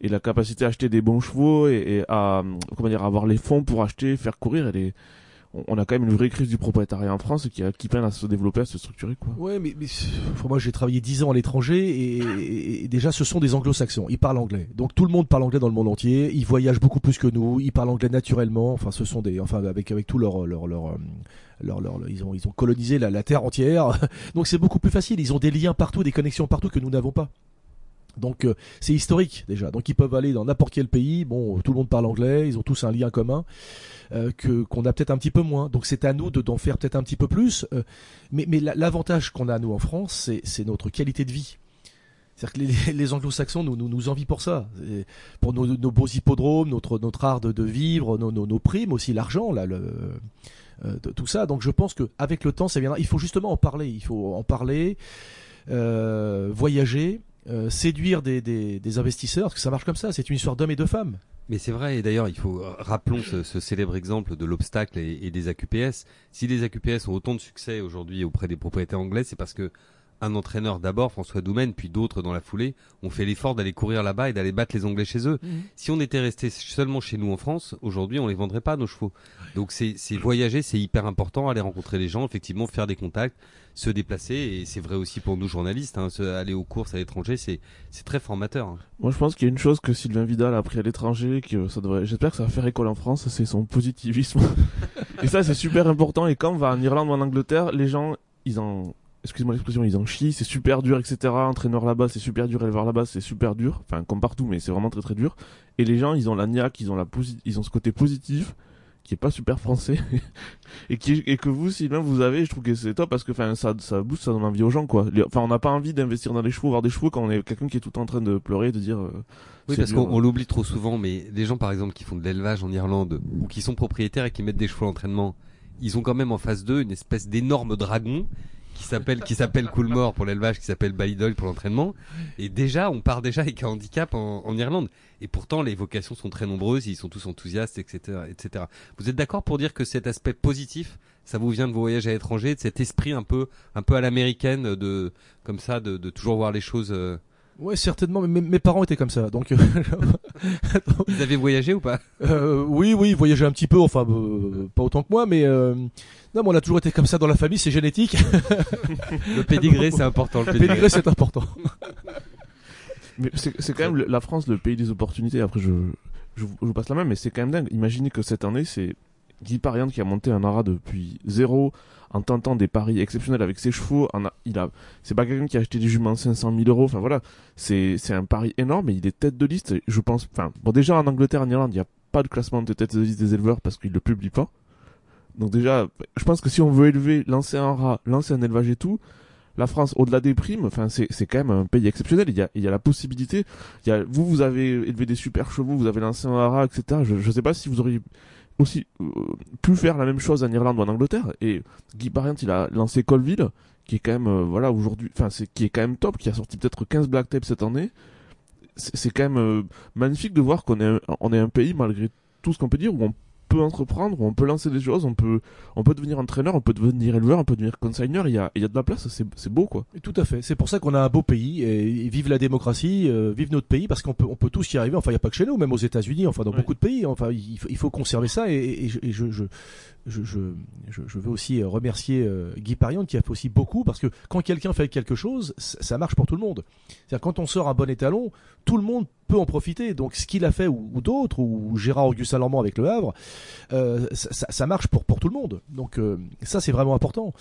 et la capacité à acheter des bons chevaux et, et à, comment dire, avoir les fonds pour acheter, faire courir, elle on, a quand même une vraie crise du propriétariat en France qui, a, qui peine à se développer, à se structurer, quoi. Ouais, mais, mais pour moi j'ai travaillé 10 ans à l'étranger et, et- et déjà ce sont des anglo-saxons, ils parlent anglais. Donc tout le monde parle anglais dans le monde entier, ils voyagent beaucoup plus que nous, ils parlent anglais naturellement, enfin ce sont des enfin avec avec tout leur leur leur, euh, leur, leur- leur- ils ont ils ont colonisé la, la terre entière. [laughs] Donc c'est beaucoup plus facile, ils ont des liens partout, des connexions partout que nous n'avons pas. Donc euh, c'est historique déjà. Donc ils peuvent aller dans n'importe quel pays. Bon, tout le monde parle anglais. Ils ont tous un lien commun euh, que qu'on a peut-être un petit peu moins. Donc c'est à nous de d'en faire peut-être un petit peu plus. Euh, mais mais la- l'avantage qu'on a nous en France, c'est c'est notre qualité de vie. C'est-à-dire que les, les anglo-saxons nous, nous, nous envient pour ça. Pour nos, nos beaux hippodromes, notre, notre art de, de vivre, nos, nos, nos primes, aussi l'argent, là, le, euh, tout ça. Donc je pense qu'avec le temps, ça viendra. Il faut justement en parler. Il faut en parler, euh, voyager, euh, séduire des, des, des investisseurs, parce que ça marche comme ça. C'est une histoire d'hommes et de femmes. Mais c'est vrai, et d'ailleurs, il faut euh, rappelons ce, ce célèbre exemple de l'obstacle et, et des AQPS. Si les AQPS ont autant de succès aujourd'hui auprès des propriétaires anglais, c'est parce que un entraîneur d'abord, François Doumen, puis d'autres dans la foulée, ont fait l'effort d'aller courir là-bas et d'aller battre les Anglais chez eux. Si on était resté seulement chez nous en France, aujourd'hui, on les vendrait pas nos chevaux. Donc c'est c'est voyager, c'est hyper important, aller rencontrer les gens, effectivement, faire des contacts, se déplacer, et c'est vrai aussi pour nous journalistes, hein, se- aller aux courses à l'étranger, c'est c'est très formateur. hein. Moi, je pense qu'il y a une chose que Sylvain Vidal a appris à l'étranger, que ça devrait, j'espère que ça va faire école en France, c'est son positivisme. [laughs] et ça, c'est super important. Et quand on va en Irlande ou en Angleterre, les gens, ils en, excuse-moi l'expression, ils en chient, c'est super dur, etc. Entraîneur là-bas, c'est super dur, éleveur là-bas, c'est super dur. Enfin, comme partout, mais c'est vraiment très très dur. Et les gens, ils ont la niaque, ils ont la ils ont ce côté positif, qui est pas super français. [laughs] et qui, et que vous, Sylvain, vous avez, je trouve que c'est top parce que, enfin, ça, ça booste, ça donne envie aux gens, quoi. Enfin, on n'a pas envie d'investir dans les chevaux, voir des chevaux quand on est quelqu'un qui est tout le temps en train de pleurer, de dire, euh, Oui, parce qu'on on l'oublie trop souvent, mais les gens, par exemple, qui font de l'élevage en Irlande ou qui sont propriétaires et qui mettent des chevaux à l'entraînement, ils ont quand même en face d'eux une espèce d'énorme dragon qui s'appelle qui s'appelle Coolmore pour l'élevage, qui s'appelle Ballydoyle pour l'entraînement. Et déjà, on part déjà avec un handicap en, en Irlande. Et pourtant, les vocations sont très nombreuses, ils sont tous enthousiastes, etc., etc. Vous êtes d'accord pour dire que cet aspect positif, ça vous vient de vos voyages à l'étranger, de cet esprit un peu, un peu à l'américaine, de comme ça, de, de toujours voir les choses. euh, Ouais, certainement. Mais mes, mes parents étaient comme ça. Donc, euh, [laughs] Vous avez voyagé ou pas euh, oui, oui, voyager un petit peu. Enfin, euh, pas autant que moi, mais euh, non, mais on a toujours été comme ça dans la famille. C'est génétique. [laughs] Le pédigré, c'est important. Le pédigré. pédigré, c'est important. [laughs] Mais c'est quand même la France le pays des opportunités. Après, je, je, vous- je vous passe la main, mais c'est quand même dingue. Imaginez que cette année, c'est Guy Parian qui a monté un ARA depuis zéro en tentant des paris exceptionnels avec ses chevaux. En a, il a, c'est pas quelqu'un qui a acheté des juments 500 000 euros. Enfin voilà, c'est c'est un pari énorme et il est tête de liste. Je pense, enfin bon déjà en Angleterre, en Irlande, il n'y a pas de classement de tête de liste des éleveurs parce qu'ils le publient pas. Donc déjà, je pense que si on veut élever, lancer un rat, lancer un élevage et tout, la France, au-delà des primes, enfin c'est c'est quand même un pays exceptionnel. Il y a il y a la possibilité. Il y a vous vous avez élevé des super chevaux, vous avez lancé un haras, etc. Je je sais pas si vous auriez aussi euh, pu faire la même chose en Irlande ou en Angleterre. Et Guy Barriant, il a lancé Colville, qui est quand même euh, voilà aujourd'hui, enfin c'est qui est quand même top, qui a sorti peut-être 15 black tapes cette année. C'est quand même euh, magnifique de voir qu'on est on est un pays malgré tout ce qu'on peut dire où on peut entreprendre, on peut lancer des choses, on peut, on peut devenir entraîneur, on peut devenir éleveur, on peut devenir consigneur. Il y a, il y a de la place, c'est, c'est beau quoi. Tout à fait. C'est pour ça qu'on a un beau pays et, vive la démocratie, euh, vive notre pays parce qu'on peut, on peut tous y arriver. Enfin, il n'y a pas que chez nous, même aux États-Unis, enfin dans beaucoup de pays. Enfin, il, faut, il faut conserver ça et, je, je, je, veux aussi remercier euh, Guy Parian qui a fait aussi beaucoup parce que quand quelqu'un fait quelque chose, ça marche pour tout le monde. C'est-à-dire quand on sort un bon étalon, tout le monde peut en profiter. Donc ce qu'il a fait ou, d'autres ou Gérard Auguste Saint-Lormand avec le Havre, euh, ça, marche pour tout le monde. Donc euh, ça c'est vraiment important.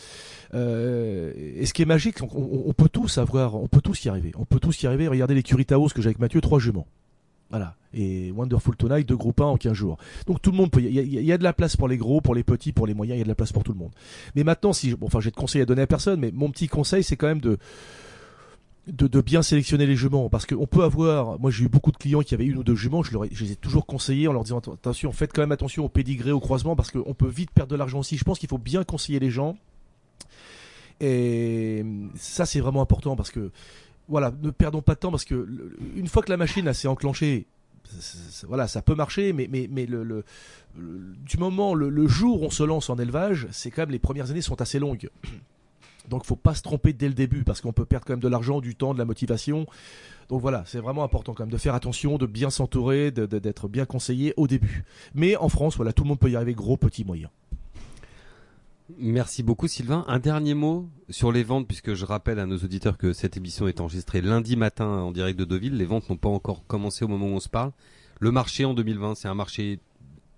Euh, et ce qui est magique, on, on, peut tous avoir, on peut tous y arriver. On peut tous y arriver. Regardez les Curitaos que j'ai avec Mathieu, trois juments. Voilà. Et Wonderful Tonight, deux groupes 1 en 15 jours. Donc tout le monde peut. Il y, a de la place pour les gros, pour les petits, pour les moyens. Il y a de la place pour tout le monde. Mais maintenant, si, bon, enfin, j'ai de conseils à donner à personne, mais mon petit conseil, c'est quand même de, de, bien sélectionner les juments parce qu'on peut avoir moi j'ai eu beaucoup de clients qui avaient une ou deux juments je, je les ai toujours conseillés en leur disant attention faites quand même attention au pédigré au croisement parce qu'on peut vite perdre de l'argent aussi je pense qu'il faut bien conseiller les gens et ça c'est vraiment important parce que voilà, ne perdons pas de temps parce que une fois que la machine s'est enclenchée, voilà, ça peut marcher, mais mais mais le, du moment le, jour où on se lance en élevage, c'est quand même les premières années sont assez longues. [clears throat] Donc faut pas se tromper dès le début parce qu'on peut perdre quand même de l'argent, du temps, de la motivation. Donc voilà, c'est vraiment important quand même de faire attention, de bien s'entourer, d'être bien conseillé au début. Mais en France, voilà, tout le monde peut y arriver, gros, petit, moyen. Merci beaucoup Sylvain. Un dernier mot sur les ventes, puisque je rappelle à nos auditeurs que cette émission est enregistrée lundi matin en direct de Deauville. Les ventes n'ont pas encore commencé au moment où on se parle. Le marché en 2020, c'est un marché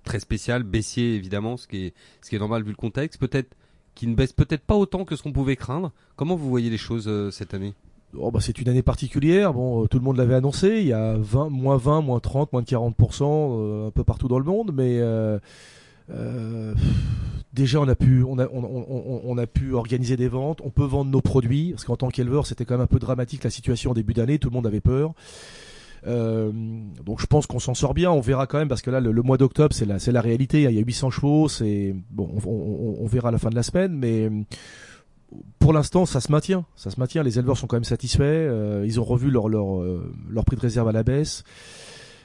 très spécial, baissier évidemment, ce qui est, ce qui est normal vu le contexte. Peut-être qui ne baisse peut-être pas autant que ce qu'on pouvait craindre. Comment vous voyez les choses euh, cette année? Oh bah c'est une année particulière. Bon, euh, tout le monde l'avait annoncé. Il y a 20, moins 20, moins 30, moins de 40% euh, un peu partout dans le monde, mais euh, déjà, on a pu, organiser des ventes. On peut vendre nos produits parce qu'en tant qu'éleveur, c'était quand même un peu dramatique la situation au début d'année. Tout le monde avait peur. Euh, donc je pense qu'on s'en sort bien. On verra quand même parce que là, le, mois d'octobre, c'est la, c'est la réalité. Il y a 800 chevaux. On, verra la fin de la semaine, mais pour l'instant, ça se maintient. Les éleveurs sont quand même satisfaits. Euh, ils ont revu leur leur prix de réserve à la baisse.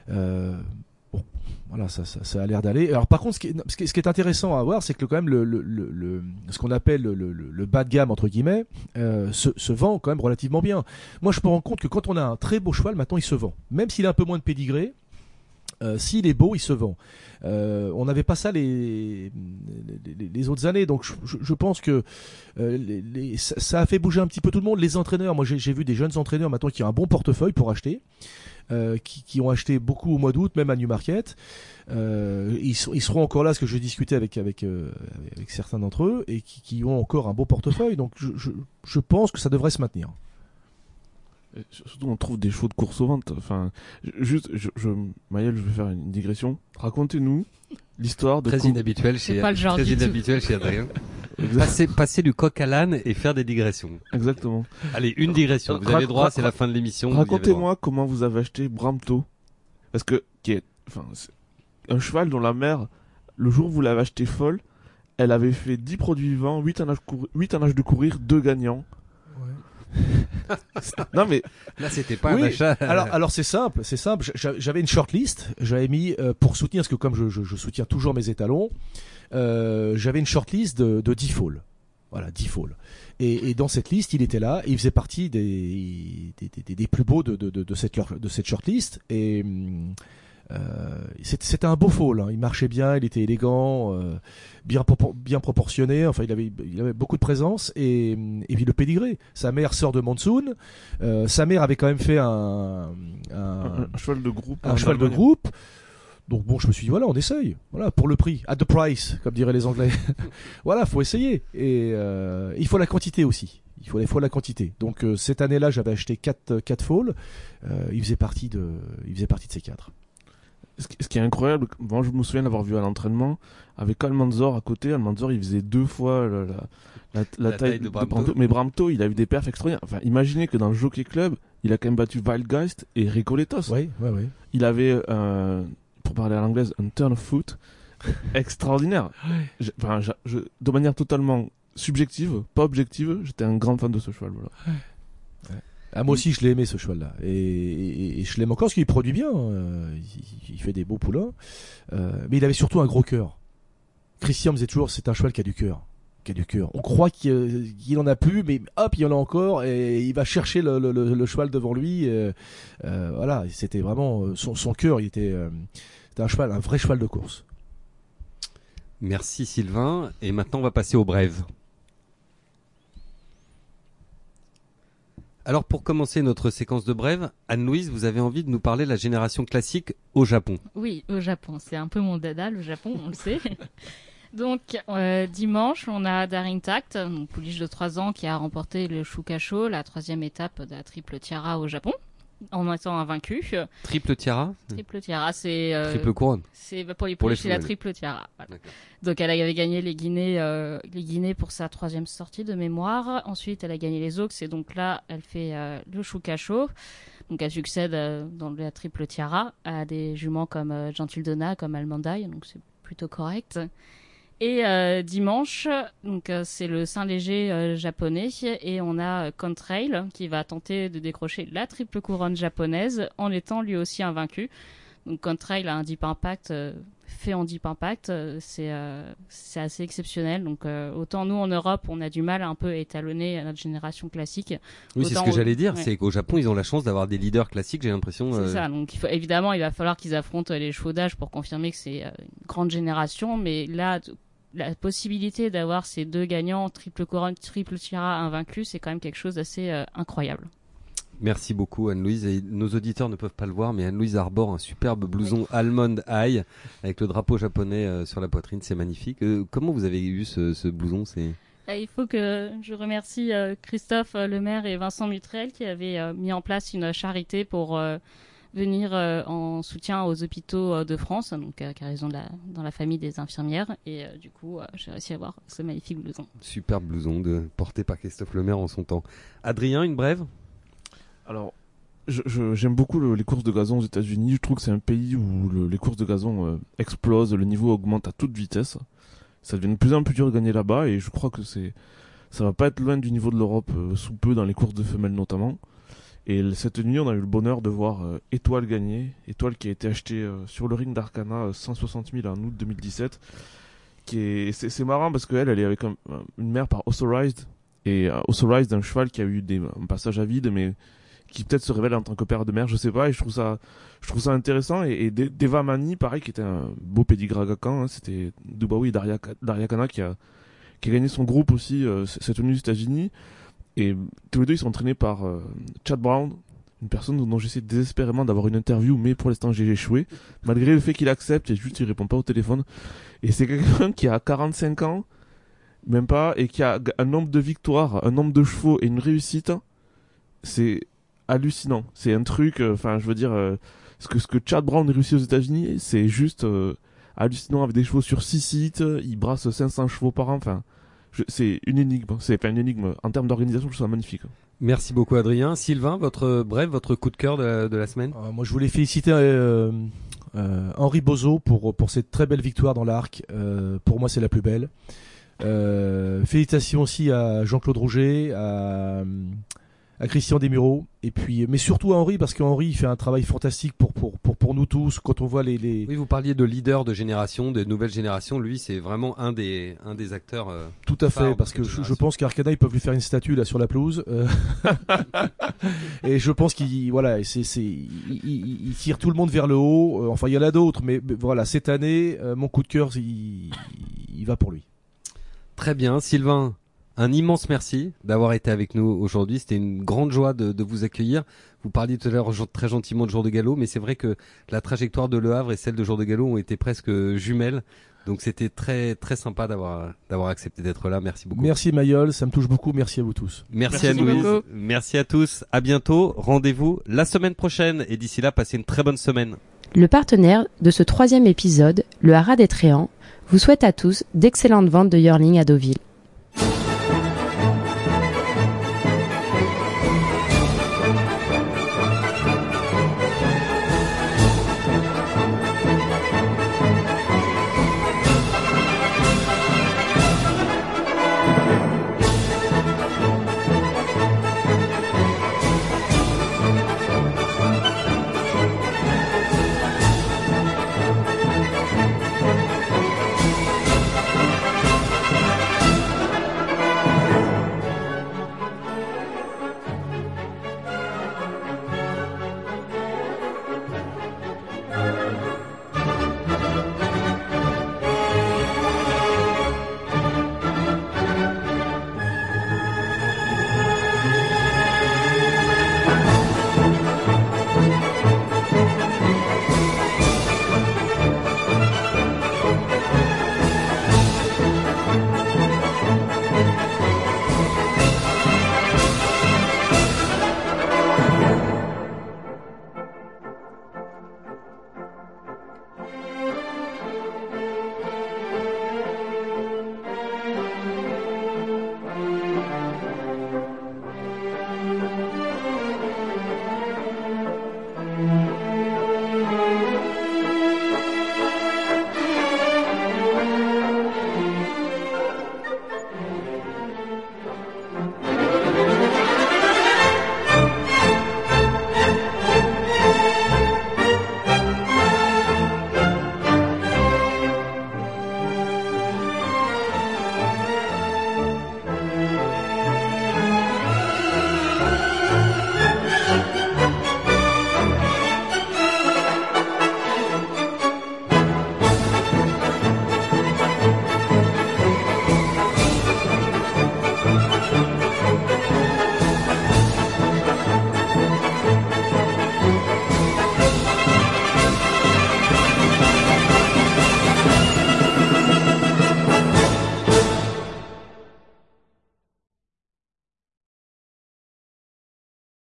Euh, voilà, ça, ça, ça a l'air d'aller. Alors par contre, ce qui, est, intéressant à voir, c'est que quand même le, ce qu'on appelle le, bas de gamme entre guillemets euh, se, se, vend quand même relativement bien. Moi, je me rends compte que quand on a un très beau cheval, maintenant il se vend, même s'il a un peu moins de pédigré. Euh, s'il est beau, il se vend. Euh, on n'avait pas ça les, les, autres années, donc je, pense que euh, les, ça a fait bouger un petit peu tout le monde. Les entraîneurs, moi j'ai vu des jeunes entraîneurs maintenant qui ont un bon portefeuille pour acheter. Euh, qui, qui, ont acheté beaucoup au mois d'août, même à Newmarket. Euh, ils, ils, seront encore là, ce que je discutais avec avec, euh, avec certains d'entre eux, et qui, qui, ont encore un beau portefeuille. Donc je, je, je pense que ça devrait se maintenir. surtout, on trouve des chevaux de course aux ventes. Enfin, juste, je, je, Maël, je vais faire une digression. Racontez-nous l'histoire de. Très inhabituel chez, très inhabituel chez Adrien. [laughs] passer, passer du coq à l'âne et faire des digressions. Exactement. Allez, une digression. Vous avez droit, c'est la fin de l'émission. Racontez-moi comment vous avez acheté Bramto. Parce que, qui est, enfin, un cheval dont la mère, le jour où vous l'avez acheté folle, elle avait fait 10 produits vivants, 8 en âge, 8 en âge de courir, 2 gagnants. [laughs] non mais là c'était pas un achat. alors alors c'est simple, c'est simple. J'avais une shortlist, j'avais mis euh, pour soutenir parce que comme je, je, je soutiens toujours mes étalons, euh, j'avais une shortlist de, de 10 falls. Voilà, 10 falls. Et, et, dans cette liste, il était là, et il faisait partie des, des, des, des plus beaux de, de, de, cette, de cette shortlist. Et euh, c'était un beau fall, hein. il marchait bien, il était élégant, euh, bien, bien proportionné, enfin il avait, il avait beaucoup de présence, et, et puis le pédigré. Sa mère sort de Monsoon, euh, sa mère avait quand même fait un, un, un cheval de groupe. Un cheval de groupe. Donc bon, je me suis dit voilà, on essaye. Voilà, pour le prix, at the price, comme diraient les Anglais. [laughs] voilà, faut essayer. Et euh, il faut la quantité aussi. Il faut, il faut la quantité. Donc euh, cette année-là, j'avais acheté 4 quatre falls. Euh, il faisait partie de, il faisait partie de ces quatre. Ce qui est incroyable, moi je me souviens d'avoir vu à l'entraînement avec Almanzor à côté. Almanzor, il faisait deux fois la, la, taille, de, Bramto. Mais Bramto, il a eu des perfs extraordinaires. Enfin, imaginez que dans le Jockey Club, il a quand même battu Wildgeist et Recoletos. Oui, oui, oui. Il avait pour parler à l'anglaise, un turn of foot [laughs] extraordinaire. enfin, je, de manière totalement subjective, pas objective, j'étais un grand fan de ce cheval. Voilà. Ah, moi aussi, je l'ai aimé ce cheval-là, et, je l'aime encore parce qu'il produit bien. Hein. il, fait des beaux poulains, euh, mais il avait surtout un gros cœur. Christian me disait toujours, c'est un cheval qui a du cœur. Qui a du cœur. On croit qu'il qu'il en a plus, mais hop, il en a encore, et il va chercher le, le- le- le cheval devant lui. euh, euh, voilà, c'était vraiment euh, son, son cœur. Il était, euh, c'était un cheval, un vrai cheval de course. Merci Sylvain. Et maintenant, on va passer aux brèves. Alors, pour commencer notre séquence de brèves, Anne-Louise, vous avez envie de nous parler de la génération classique au Japon. Oui, au Japon. C'est un peu mon dada, le Japon, on le sait. [laughs] Donc, euh, dimanche, on a Daring Tact, une pouliche de 3 ans qui a remporté le Shukasho, la troisième étape de la triple tiara au Japon, en étant invaincu. Triple tiara Triple tiara, c'est... euh, Triple couronne C'est bah, pour les pouliches, c'est la triple tiara. voilà. Donc elle avait gagné les Guinées, euh, les Guinées pour sa troisième sortie de mémoire. Ensuite, elle a gagné les Oaks et donc là, elle fait euh, le Shukacho. Donc elle succède euh, dans la triple tiara à des juments comme euh, Gentil Donna, comme Almandai, donc c'est plutôt correct. Et euh, dimanche, donc euh, c'est le Saint Léger euh, japonais et on a Contrail qui va tenter de décrocher la triple couronne japonaise en étant lui aussi invaincu. Donc Contrail a un Deep Impact fait en Deep Impact, c'est c'est assez exceptionnel. Donc autant nous en Europe, on a du mal un peu à étalonner à notre génération classique. Oui, c'est ce que au- j'allais dire. ouais. C'est qu'au Japon, ils ont la chance d'avoir des leaders classiques, j'ai l'impression. C'est ça. Donc il faut, évidemment, il va falloir qu'ils affrontent les chevaux d'âge pour confirmer que c'est une grande génération. Mais là, la possibilité d'avoir ces deux gagnants, triple couronne, triple tiara invaincus, c'est quand même quelque chose d'assez euh, incroyable. Merci beaucoup Anne-Louise. Et nos auditeurs ne peuvent pas le voir, mais Anne-Louise arbore un superbe blouson Almond Eye avec le drapeau japonais euh, sur la poitrine. C'est magnifique. Euh, comment vous avez eu ce, ce blouson C'est? Il faut que je remercie Christophe Lemaire et Vincent Mutrel qui avaient mis en place une charité pour venir euh, en soutien aux hôpitaux euh, de France, donc euh, car ils ont de la, dans la famille des infirmières. Et euh, du coup, euh, j'ai réussi à avoir ce magnifique blouson. superbe blouson de, porté par Christophe Lemaire en son temps. Adrien, une brève? Alors, je- je- j'aime beaucoup le- les courses de gazon aux États-Unis. Je trouve que c'est un pays où le- les courses de gazon euh, explosent, le niveau augmente à toute vitesse. Ça devient de plus en plus dur de gagner là-bas et je crois que c'est ça va pas être loin du niveau de l'Europe euh, sous peu dans les courses de femelles notamment. Et cette nuit, on a eu le bonheur de voir euh, Étoile gagner. Étoile qui a été achetée euh, sur le ring d'Arcana euh, 160 000 en août 2017. Qui est, c'est, c'est marrant parce qu'elle, elle est avec un- une mère par Authorized. Et euh, Authorized, un cheval qui a eu des, un passage à vide, mais qui peut-être se révèle en tant que père de mère, je sais pas. Et je trouve ça, je trouve ça intéressant. Et, et De- Deva Mani, pareil, qui était un beau pédigré hein, c'était Dubawi et Daria, Daria Kana qui a, qui a gagné son groupe aussi euh, cette tenue aux États-Unis. Et tous les deux, ils sont entraînés par euh, Chad Brown, une personne dont j'essaie désespérément d'avoir une interview, mais pour l'instant j'ai échoué. Malgré le fait qu'il accepte, et juste il répond pas au téléphone. Et c'est quelqu'un qui a 45 ans, même pas, et qui a un nombre de victoires, un nombre de chevaux et une réussite. C'est hallucinant. C'est un truc, euh, enfin, je veux dire, euh, ce que ce que Chad Brown réussit aux États-Unis, c'est juste hallucinant avec des chevaux sur 6 sites. Il brasse 500 chevaux par an. Enfin, c'est une énigme. C'est pas une énigme. En termes d'organisation, je trouve ça magnifique. Merci beaucoup Adrien. Sylvain, votre brève, votre coup de cœur de la, de la semaine? Euh, moi, je voulais féliciter euh, euh, Henri Bozo pour, pour cette très belle victoire dans l'arc. Euh, pour moi, c'est la plus belle. Euh, félicitations aussi à Jean-Claude Rouget, à, à Christian Desmureaux, et puis, mais surtout à Henri, parce qu'Henri fait un travail fantastique pour, pour, pour, pour nous tous. Quand on voit les, les... Oui, vous parliez de leader de génération, de nouvelle génération. Lui, c'est vraiment un des, un des acteurs. euh, Tout à fait, parce que je, pense qu'Arcana ils peuvent lui faire une statue là sur la pelouse. euh. [laughs] et je pense qu'il voilà, c'est c'est il, il- il tire tout le monde vers le haut. Euh, Enfin, il y en a d'autres, mais, mais voilà, cette année, euh, mon coup de cœur, il, il va pour lui. Très bien, Sylvain. Un immense merci d'avoir été avec nous aujourd'hui. C'était une grande joie de, de vous accueillir. Vous parliez tout à l'heure très gentiment de Jour de Galop, mais c'est vrai que la trajectoire de Le Havre et celle de Jour de Galop ont été presque jumelles. Donc c'était très très sympa d'avoir d'avoir accepté d'être là. Merci beaucoup. Merci Mayol, ça me touche beaucoup. Merci à vous tous. Merci, Merci à Louise. beaucoup. Merci à tous. À bientôt. Rendez-vous la semaine prochaine. Et d'ici là, passez une très bonne semaine. Le partenaire de ce troisième épisode, le Haras des Tréants, vous souhaite à tous d'excellentes ventes de Yearling à Deauville.